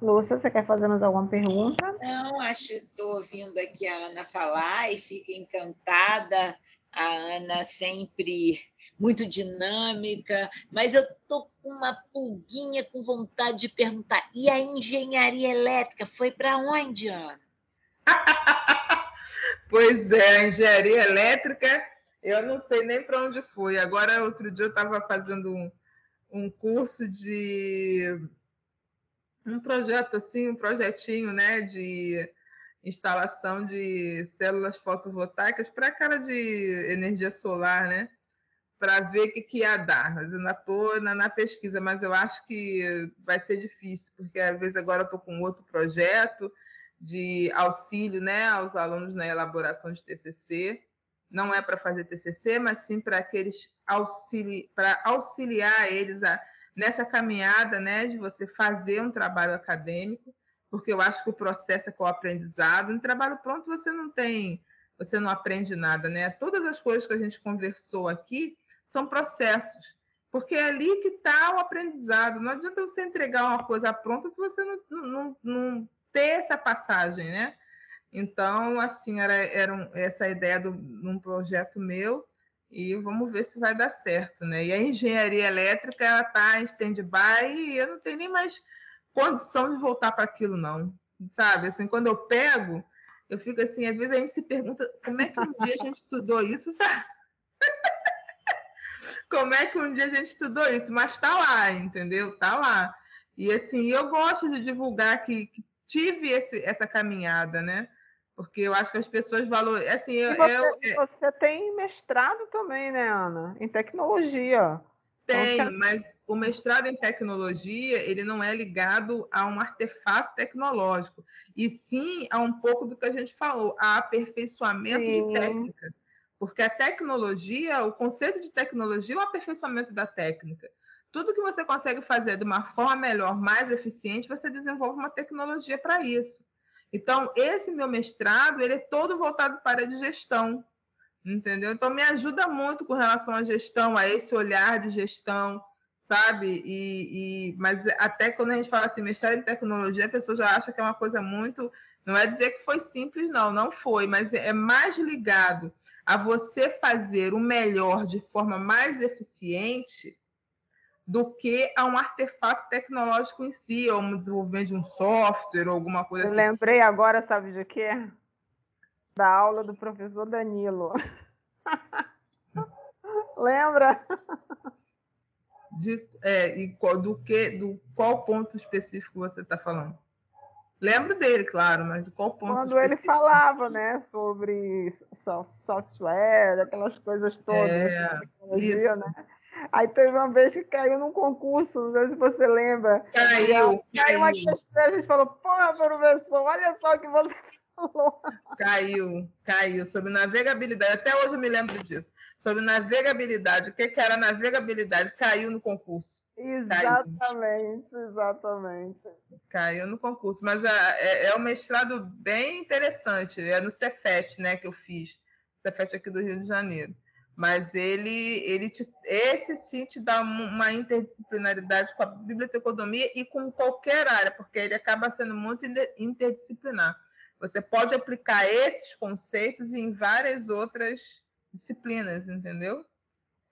Lúcia, você quer fazer mais alguma pergunta? Não, acho estou ouvindo aqui a Ana falar e fico encantada. A Ana sempre muito dinâmica, mas eu estou com uma pulguinha com vontade de perguntar: e a engenharia elétrica foi para onde, Ana? pois é, a engenharia elétrica eu não sei nem para onde foi. Agora, outro dia, eu estava fazendo um, um curso de. Um projeto, assim, um projetinho, né, de instalação de células fotovoltaicas para cara de energia solar, né? Para ver o que, que ia dar. Mas eu estou na, na, pesquisa, mas eu acho que vai ser difícil, porque às vezes agora eu estou com outro projeto de auxílio né, aos alunos na elaboração de TCC não é para fazer TCC, mas sim para aqueles auxili para auxiliar eles a, nessa caminhada, né, de você fazer um trabalho acadêmico, porque eu acho que o processo é com o aprendizado. No trabalho pronto você não tem, você não aprende nada, né? Todas as coisas que a gente conversou aqui são processos, porque é ali que está o aprendizado. Não adianta você entregar uma coisa pronta se você não, não, não ter essa passagem, né? Então, assim, era, era um, essa ideia de um projeto meu e vamos ver se vai dar certo, né? E a engenharia elétrica, está em stand-by e eu não tenho nem mais condição de voltar para aquilo, não. Sabe? Assim, quando eu pego, eu fico assim, às vezes a gente se pergunta como é que um dia a gente estudou isso, sabe? como é que um dia a gente estudou isso? Mas está lá, entendeu? Está lá. E assim, eu gosto de divulgar que, que tive esse, essa caminhada, né? porque eu acho que as pessoas valorizam. Assim, e você, eu, é você tem mestrado também, né, Ana? Em tecnologia. Tem, então, mas o mestrado em tecnologia ele não é ligado a um artefato tecnológico, e sim a um pouco do que a gente falou, a aperfeiçoamento sim. de técnica. Porque a tecnologia, o conceito de tecnologia é o aperfeiçoamento da técnica. Tudo que você consegue fazer de uma forma melhor, mais eficiente, você desenvolve uma tecnologia para isso. Então, esse meu mestrado, ele é todo voltado para a gestão, entendeu? Então, me ajuda muito com relação à gestão, a esse olhar de gestão, sabe? E, e, mas até quando a gente fala assim, mestrado em tecnologia, a pessoa já acha que é uma coisa muito... Não é dizer que foi simples, não, não foi, mas é mais ligado a você fazer o melhor de forma mais eficiente do que a um artefato tecnológico em si, ou um desenvolvimento de um software, ou alguma coisa Eu assim. lembrei agora, sabe de quê? Da aula do professor Danilo. Lembra? De, é, e do que, do qual ponto específico você está falando? Lembro dele, claro, mas de qual ponto? Quando específico? ele falava, né, sobre software, aquelas coisas todas, é, tecnologia, isso. né? Aí teve uma vez que caiu num concurso, não sei se você lembra. Caiu. Caiu uma questão, a gente falou, porra, professor, olha só o que você. Caiu, caiu, sobre navegabilidade. Até hoje eu me lembro disso. Sobre navegabilidade. O que, que era navegabilidade? Caiu no concurso. Exatamente, caiu. exatamente. Caiu no concurso. Mas é, é, é um mestrado bem interessante. É no Cefet, né, que eu fiz. Cefet aqui do Rio de Janeiro mas ele, ele te, esse sim te dá uma interdisciplinaridade com a biblioteconomia e com qualquer área, porque ele acaba sendo muito interdisciplinar. Você pode aplicar esses conceitos em várias outras disciplinas, entendeu?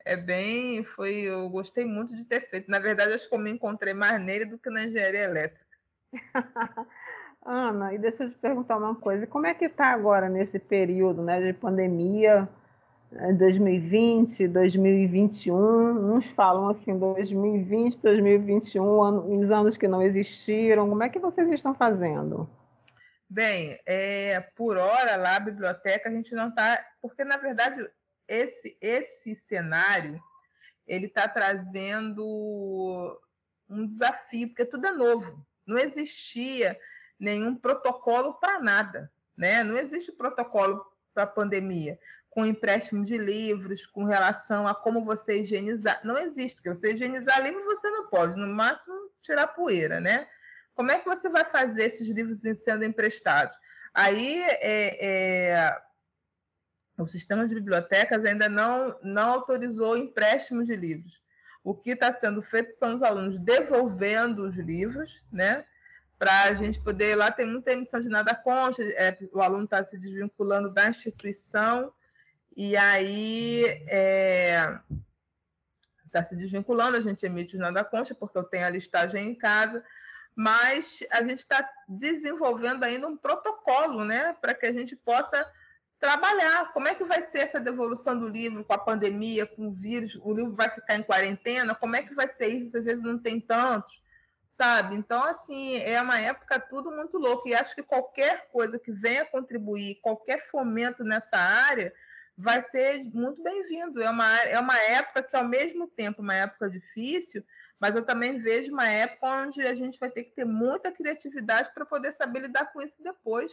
É bem, foi, eu gostei muito de ter feito. Na verdade, acho que eu me encontrei mais nele do que na engenharia elétrica. Ana, e deixa eu te perguntar uma coisa. Como é que está agora nesse período né, de pandemia, 2020, 2021? Uns falam assim, 2020, 2021, ano, os anos que não existiram. Como é que vocês estão fazendo? Bem, é, por hora lá a biblioteca a gente não está, porque na verdade esse esse cenário ele está trazendo um desafio, porque tudo é novo. Não existia nenhum protocolo para nada, né? Não existe protocolo para a pandemia, com empréstimo de livros, com relação a como você higienizar. Não existe, porque você higienizar livro você não pode, no máximo tirar poeira, né? Como é que você vai fazer esses livros sendo emprestados? Aí é, é, o sistema de bibliotecas ainda não, não autorizou empréstimo de livros. O que está sendo feito são os alunos devolvendo os livros, né? Para a gente poder. Lá tem muita emissão de nada consta, é, o aluno está se desvinculando da instituição, e aí está é, tá se desvinculando, a gente emite o nada consta, porque eu tenho a listagem em casa mas a gente está desenvolvendo ainda um protocolo, né, para que a gente possa trabalhar. Como é que vai ser essa devolução do livro com a pandemia, com o vírus? O livro vai ficar em quarentena? Como é que vai ser isso? Às vezes não tem tantos, sabe? Então, assim, é uma época tudo muito louco. E acho que qualquer coisa que venha contribuir, qualquer fomento nessa área, vai ser muito bem-vindo. É uma, é uma época que, ao mesmo tempo, uma época difícil, mas eu também vejo uma época onde a gente vai ter que ter muita criatividade para poder saber lidar com isso depois,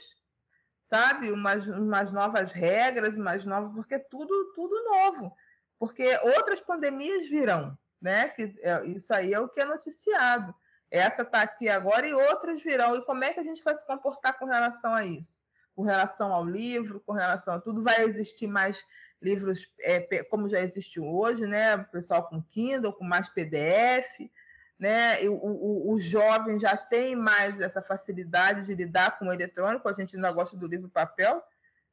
sabe? Umas, umas novas regras, umas novas, porque tudo tudo novo, porque outras pandemias virão, né? Que é, isso aí é o que é noticiado. Essa está aqui agora e outras virão. E como é que a gente vai se comportar com relação a isso? Com relação ao livro, com relação a tudo, vai existir mais livros é, como já existe hoje, né? Pessoal com Kindle, com mais PDF, né? O, o, o, jovem já tem mais essa facilidade de lidar com o eletrônico, a gente ainda gosta do livro papel,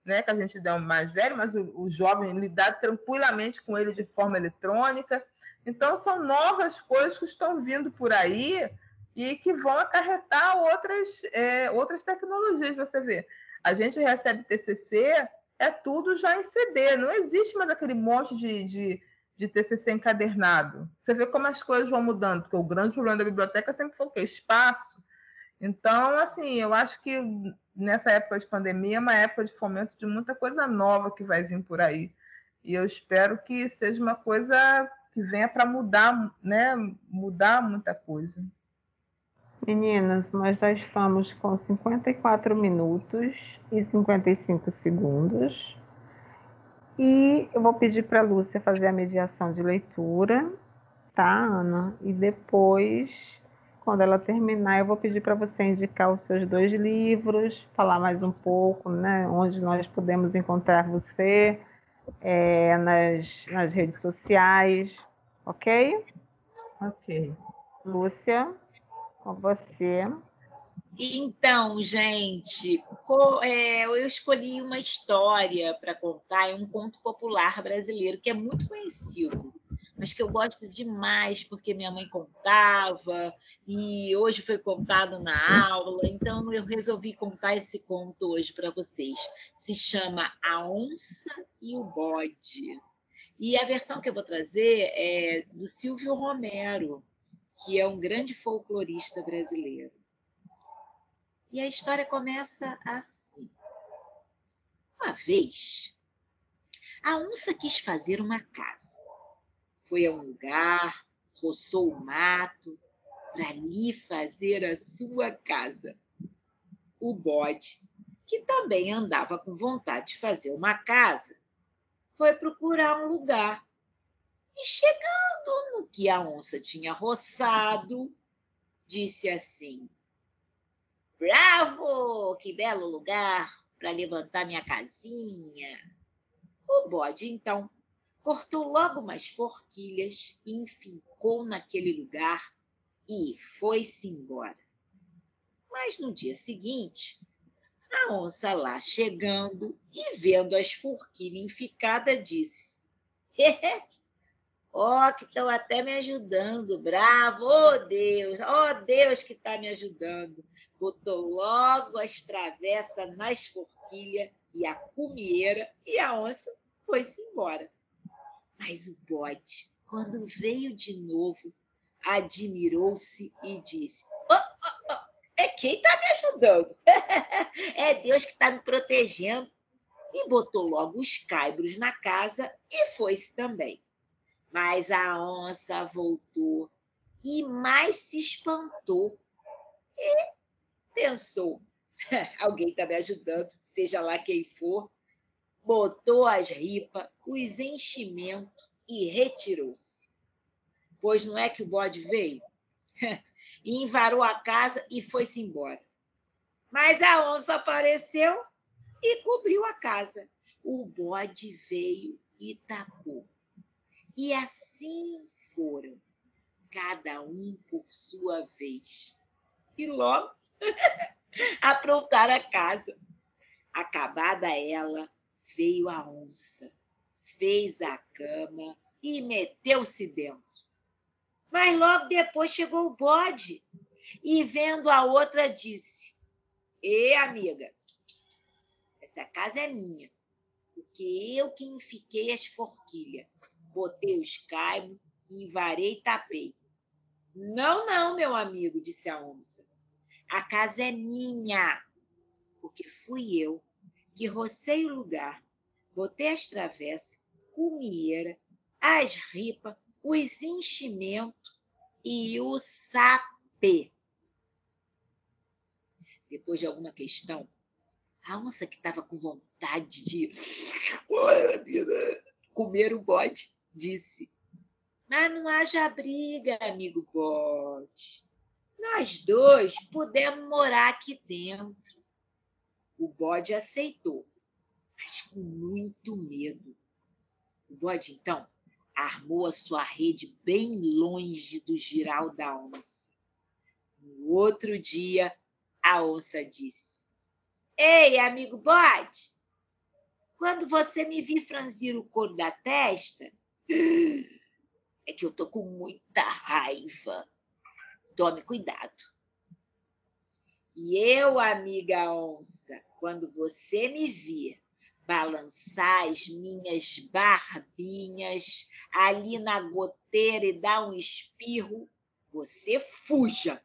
né? Que a gente dá um mais velho, mas o, o jovem lidar tranquilamente com ele de forma eletrônica. Então, são novas coisas que estão vindo por aí e que vão acarretar outras, é, outras tecnologias. Você vê, a gente recebe TCC é tudo já em CD, não existe mais aquele monte de, de, de TCC encadernado. Você vê como as coisas vão mudando, porque o grande problema da biblioteca sempre foi o quê? Espaço. Então, assim, eu acho que nessa época de pandemia é uma época de fomento de muita coisa nova que vai vir por aí. E eu espero que seja uma coisa que venha para mudar, né? Mudar muita coisa. Meninas, nós já estamos com 54 minutos e 55 segundos. E eu vou pedir para a Lúcia fazer a mediação de leitura, tá, Ana? E depois, quando ela terminar, eu vou pedir para você indicar os seus dois livros, falar mais um pouco, né? Onde nós podemos encontrar você é, nas, nas redes sociais, ok? Ok. Lúcia com você. Então, gente, é, eu escolhi uma história para contar, é um conto popular brasileiro que é muito conhecido, mas que eu gosto demais porque minha mãe contava e hoje foi contado na aula, então eu resolvi contar esse conto hoje para vocês. Se chama A Onça e o Bode. E a versão que eu vou trazer é do Silvio Romero que é um grande folclorista brasileiro. E a história começa assim. Uma vez, a onça quis fazer uma casa. Foi a um lugar, roçou o mato, para ali fazer a sua casa. O bode, que também andava com vontade de fazer uma casa, foi procurar um lugar e chegando no que a onça tinha roçado, disse assim: Bravo! Que belo lugar para levantar minha casinha. O bode, então, cortou logo umas forquilhas e enfincou naquele lugar e foi-se embora. Mas no dia seguinte, a onça lá chegando e vendo as forquilhas enficadas, disse: Ó, oh, que estão até me ajudando, bravo, oh Deus, oh Deus que está me ajudando. Botou logo as travessas nas forquilhas e a cumieira e a onça foi-se embora. Mas o bode, quando veio de novo, admirou-se e disse: oh, oh, oh, É quem está me ajudando? é Deus que está me protegendo. E botou logo os caibros na casa e foi-se também. Mas a onça voltou e mais se espantou e pensou: alguém está me ajudando, seja lá quem for. Botou as ripas, os enchimentos e retirou-se. Pois não é que o bode veio? e invarou a casa e foi-se embora. Mas a onça apareceu e cobriu a casa. O bode veio e tapou. E assim foram, cada um por sua vez. E logo aprontaram a casa. Acabada ela, veio a onça, fez a cama e meteu-se dentro. Mas logo depois chegou o bode e, vendo a outra, disse: Ê, amiga, essa casa é minha, porque eu que enfiquei as forquilhas botei os caibos, invarei e tapei. Não, não, meu amigo, disse a onça. A casa é minha, porque fui eu que rocei o lugar, botei as travessas, cumieira, as ripas, os enchimentos e o sapê. Depois de alguma questão, a onça que estava com vontade de comer o bode disse. Mas não haja briga, amigo bode. Nós dois podemos morar aqui dentro. O bode aceitou, mas com muito medo. O bode, então, armou a sua rede bem longe do giral da onça. No outro dia, a onça disse: Ei, amigo bode, quando você me vir franzir o couro da testa, é que eu tô com muita raiva. Tome cuidado. E eu, amiga onça, quando você me vir balançar as minhas barbinhas ali na goteira e dar um espirro, você fuja,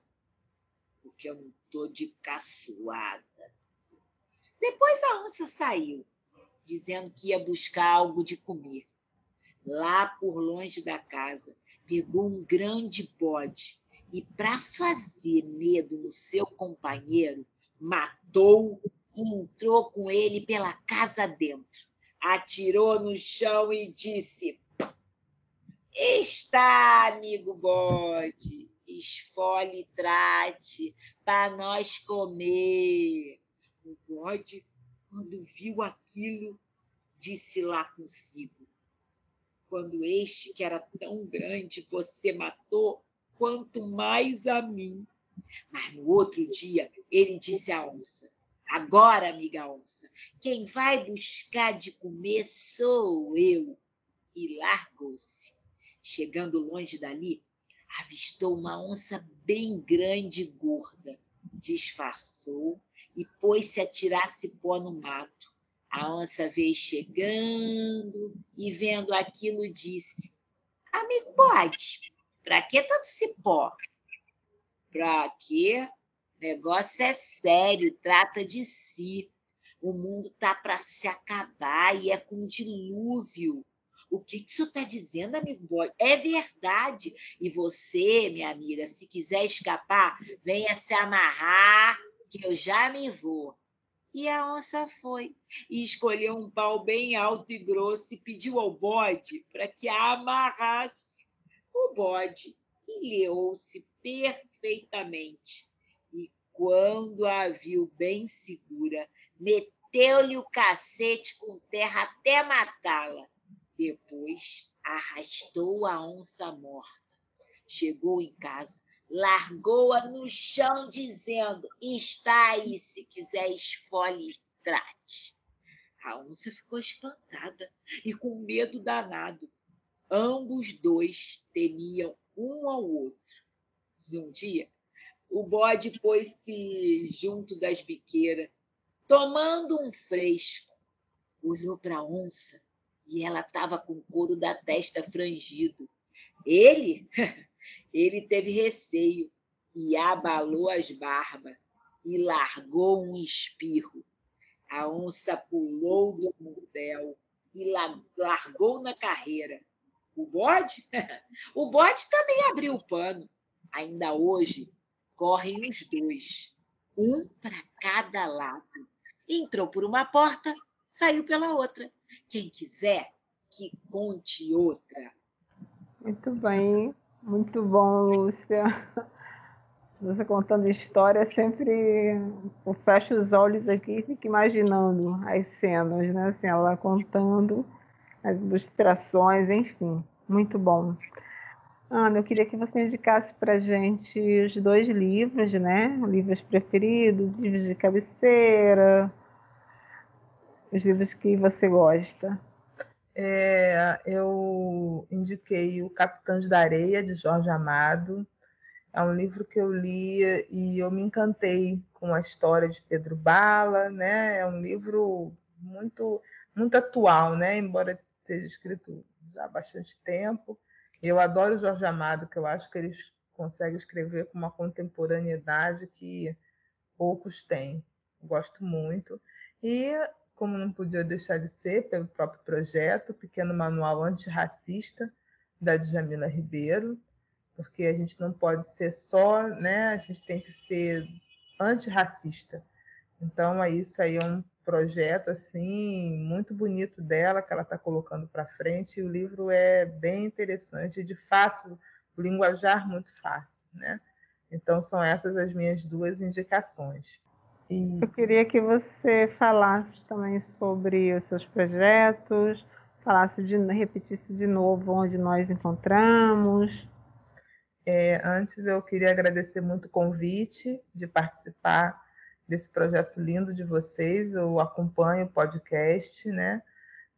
porque eu não tô de caçoada. Depois a onça saiu, dizendo que ia buscar algo de comer lá por longe da casa, pegou um grande bode e, para fazer medo no seu companheiro, matou e entrou com ele pela casa dentro. Atirou no chão e disse: Está, amigo bode, esfole e trate para nós comer. O bode, quando viu aquilo, disse lá consigo: quando este, que era tão grande, você matou, quanto mais a mim. Mas no outro dia, ele disse à onça: Agora, amiga onça, quem vai buscar de comer sou eu. E largou-se. Chegando longe dali, avistou uma onça bem grande e gorda. Disfarçou e pôs-se a tirar cipó no mato. A onça veio chegando e, vendo aquilo, disse: Amigo bode, para que tanto cipó? Para quê? Negócio é sério, trata de si. O mundo tá para se acabar e é com dilúvio. O que, que isso está dizendo, amigo boy? É verdade. E você, minha amiga, se quiser escapar, venha se amarrar, que eu já me vou. E a onça foi e escolheu um pau bem alto e grosso e pediu ao bode para que a amarrasse. O bode enleou-se perfeitamente e, quando a viu bem segura, meteu-lhe o cacete com terra até matá-la. Depois arrastou a onça morta. Chegou em casa, largou-a no chão, dizendo: Está aí, se quiser esfole e trate. A onça ficou espantada e com medo danado. Ambos dois temiam um ao outro. Um dia, o bode pôs-se junto das biqueiras, tomando um fresco. Olhou para a onça e ela estava com o couro da testa frangido. Ele, ele teve receio e abalou as barbas e largou um espirro. A onça pulou do mundel e largou na carreira. O bode? O bode também abriu o pano. Ainda hoje correm os dois, um para cada lado. Entrou por uma porta, saiu pela outra. Quem quiser, que conte outra. Muito bem, muito bom, Lúcia. Você contando história, sempre eu fecho os olhos aqui e fico imaginando as cenas, né? Assim, ela contando as ilustrações, enfim, muito bom. Ana, eu queria que você indicasse para gente os dois livros, né? Livros preferidos, livros de cabeceira, os livros que você gosta. É, eu indiquei O Capitães da Areia, de Jorge Amado. É um livro que eu li e eu me encantei com a história de Pedro Bala, né? É um livro muito muito atual, né? Embora seja escrito há bastante tempo. Eu adoro o Jorge Amado, que eu acho que ele consegue escrever com uma contemporaneidade que poucos têm. Gosto muito. E, como não podia deixar de ser, pelo próprio projeto, Pequeno Manual Antirracista, da Djamila Ribeiro, porque a gente não pode ser só, né? A gente tem que ser antirracista. Então, é isso aí é um projeto assim muito bonito dela que ela está colocando para frente. E o livro é bem interessante, de fácil, o linguajar muito fácil, né? Então são essas as minhas duas indicações. Eu queria que você falasse também sobre os seus projetos, falasse de repetisse de novo onde nós encontramos. É, antes eu queria agradecer muito o convite de participar desse projeto lindo de vocês. Eu acompanho o podcast, né?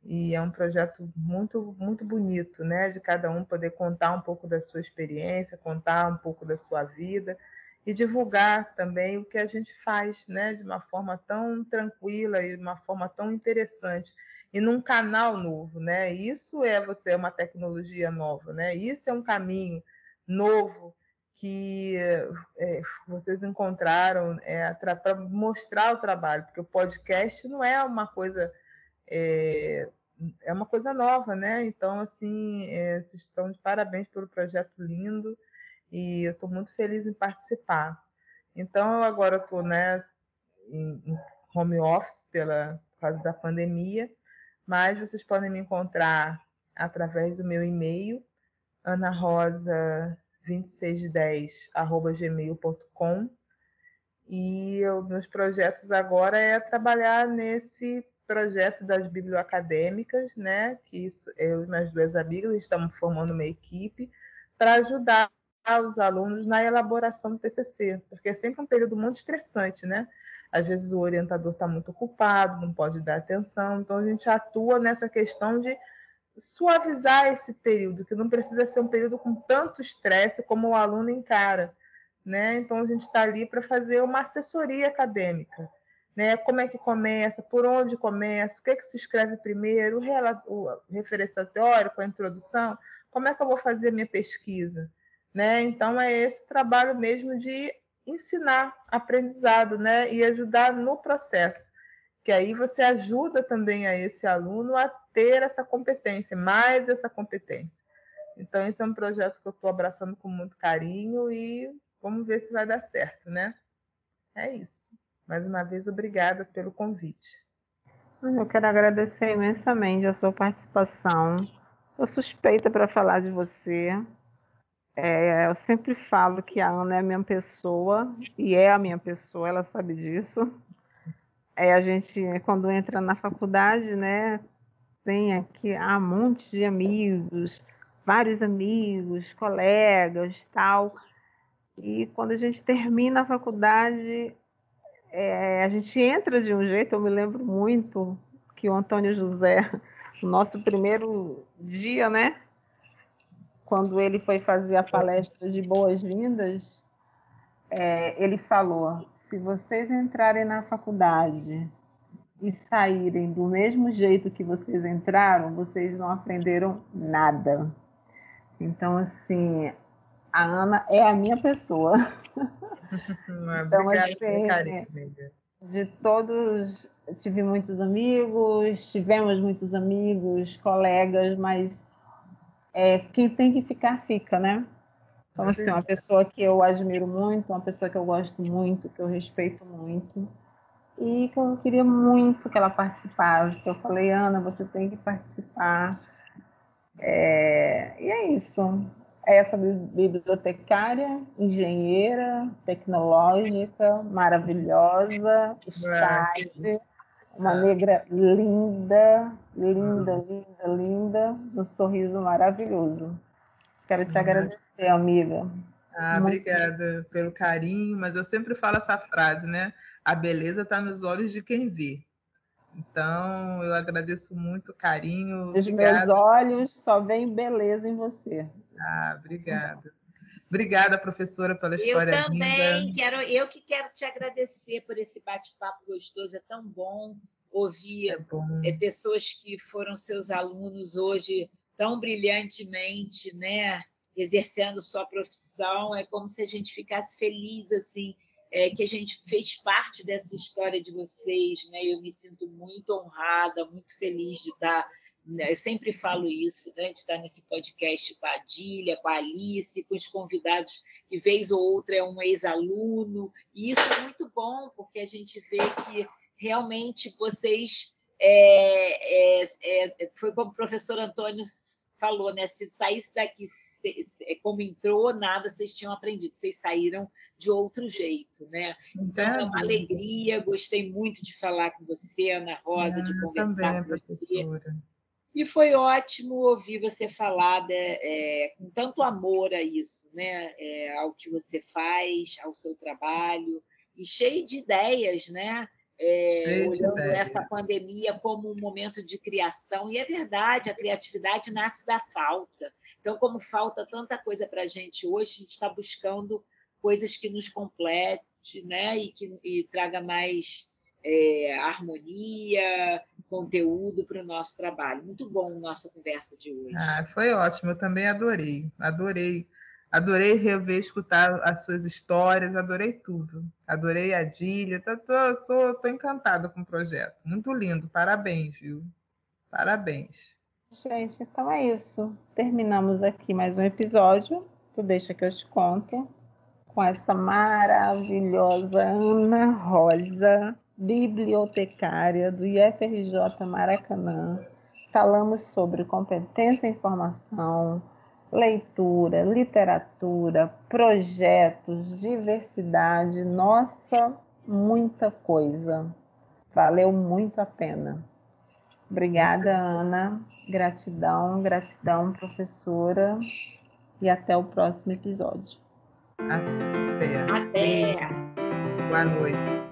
E é um projeto muito, muito bonito, né? De cada um poder contar um pouco da sua experiência, contar um pouco da sua vida e divulgar também o que a gente faz, né? De uma forma tão tranquila e de uma forma tão interessante e num canal novo, né? Isso é você é uma tecnologia nova, né? Isso é um caminho novo que é, vocês encontraram é, para mostrar o trabalho, porque o podcast não é uma coisa é, é uma coisa nova, né? Então, assim, é, vocês estão de parabéns pelo projeto lindo e eu estou muito feliz em participar. Então, agora estou né, em, home office pela, por causa da pandemia, mas vocês podem me encontrar através do meu e-mail, Ana Rosa 2610@gmail.com. E os meus projetos agora é trabalhar nesse projeto das biblioacadêmicas, né? Que isso, eu e minhas duas amigas estamos formando uma equipe para ajudar os alunos na elaboração do TCC, porque é sempre um período muito estressante, né? Às vezes o orientador está muito ocupado, não pode dar atenção, então a gente atua nessa questão de suavizar esse período, que não precisa ser um período com tanto estresse como o aluno encara. Né? Então, a gente está ali para fazer uma assessoria acadêmica. Né? Como é que começa, por onde começa, o que, é que se escreve primeiro, o, o referência teórico, a introdução, como é que eu vou fazer a minha pesquisa. Né? Então, é esse trabalho mesmo de ensinar aprendizado né? e ajudar no processo que aí você ajuda também a esse aluno a ter essa competência, mais essa competência. Então, esse é um projeto que eu estou abraçando com muito carinho e vamos ver se vai dar certo, né? É isso. Mais uma vez, obrigada pelo convite. Eu quero agradecer imensamente a sua participação. Sou suspeita para falar de você. É, eu sempre falo que a Ana é a minha pessoa, e é a minha pessoa, ela sabe disso. É, a gente, quando entra na faculdade, né, tem aqui há um monte de amigos, vários amigos, colegas, tal. E quando a gente termina a faculdade, é, a gente entra de um jeito, eu me lembro muito que o Antônio José, no nosso primeiro dia, né? Quando ele foi fazer a palestra de boas-vindas, é, ele falou: se vocês entrarem na faculdade e saírem do mesmo jeito que vocês entraram, vocês não aprenderam nada. Então, assim, a Ana é a minha pessoa. então, assim, carinho, de todos, tive muitos amigos, tivemos muitos amigos, colegas, mas é, quem tem que ficar, fica, né? Então, assim, uma pessoa que eu admiro muito, uma pessoa que eu gosto muito, que eu respeito muito, e que eu queria muito que ela participasse. Eu falei, Ana, você tem que participar. É... E é isso. É essa bibliotecária, engenheira, tecnológica, maravilhosa, style, uma negra linda, linda, linda, linda, um sorriso maravilhoso. Quero te agradecer, amiga. Ah, obrigada pelo carinho, mas eu sempre falo essa frase, né? A beleza está nos olhos de quem vê. Então, eu agradeço muito o carinho. Os meus olhos só veem beleza em você. Ah, obrigada. Obrigada, professora, pela história Eu também linda. quero, eu que quero te agradecer por esse bate-papo gostoso, é tão bom ouvir é bom. É, pessoas que foram seus alunos hoje tão brilhantemente, né, exercendo sua profissão, é como se a gente ficasse feliz assim é, que a gente fez parte dessa história de vocês, né? Eu me sinto muito honrada, muito feliz de estar. Né? Eu sempre falo isso, né? de estar nesse podcast com a Adília, com a Alice, com os convidados que vez ou outra é um ex-aluno, e isso é muito bom, porque a gente vê que realmente vocês é, é, é, foi como o professor Antônio falou, né? Se saísse daqui se, como entrou, nada vocês tinham aprendido, vocês saíram de outro jeito, né? Então é uma alegria, gostei muito de falar com você, Ana Rosa, ah, de conversar também, com você. E foi ótimo ouvir você falar de, é, com tanto amor a isso, né? É, ao que você faz, ao seu trabalho, e cheio de ideias, né? É, olhando essa pandemia como um momento de criação, e é verdade, a criatividade nasce da falta. Então, como falta tanta coisa para a gente hoje, a gente está buscando coisas que nos complete, né? E que e traga mais é, harmonia, conteúdo para o nosso trabalho. Muito bom nossa conversa de hoje. Ah, foi ótimo, eu também adorei, adorei. Adorei rever, escutar as suas histórias, adorei tudo. Adorei a Dília, tô, tô, sou, tô encantada com o projeto. Muito lindo, parabéns, viu? Parabéns. Gente, então é isso. Terminamos aqui mais um episódio. Tu deixa que eu te conto com essa maravilhosa Ana Rosa, bibliotecária do IFRJ Maracanã. Falamos sobre competência em informação, leitura, literatura, projetos, diversidade, nossa, muita coisa. Valeu muito a pena. Obrigada, Ana. Gratidão, gratidão, professora. E até o próximo episódio. Até. Até. Boa noite.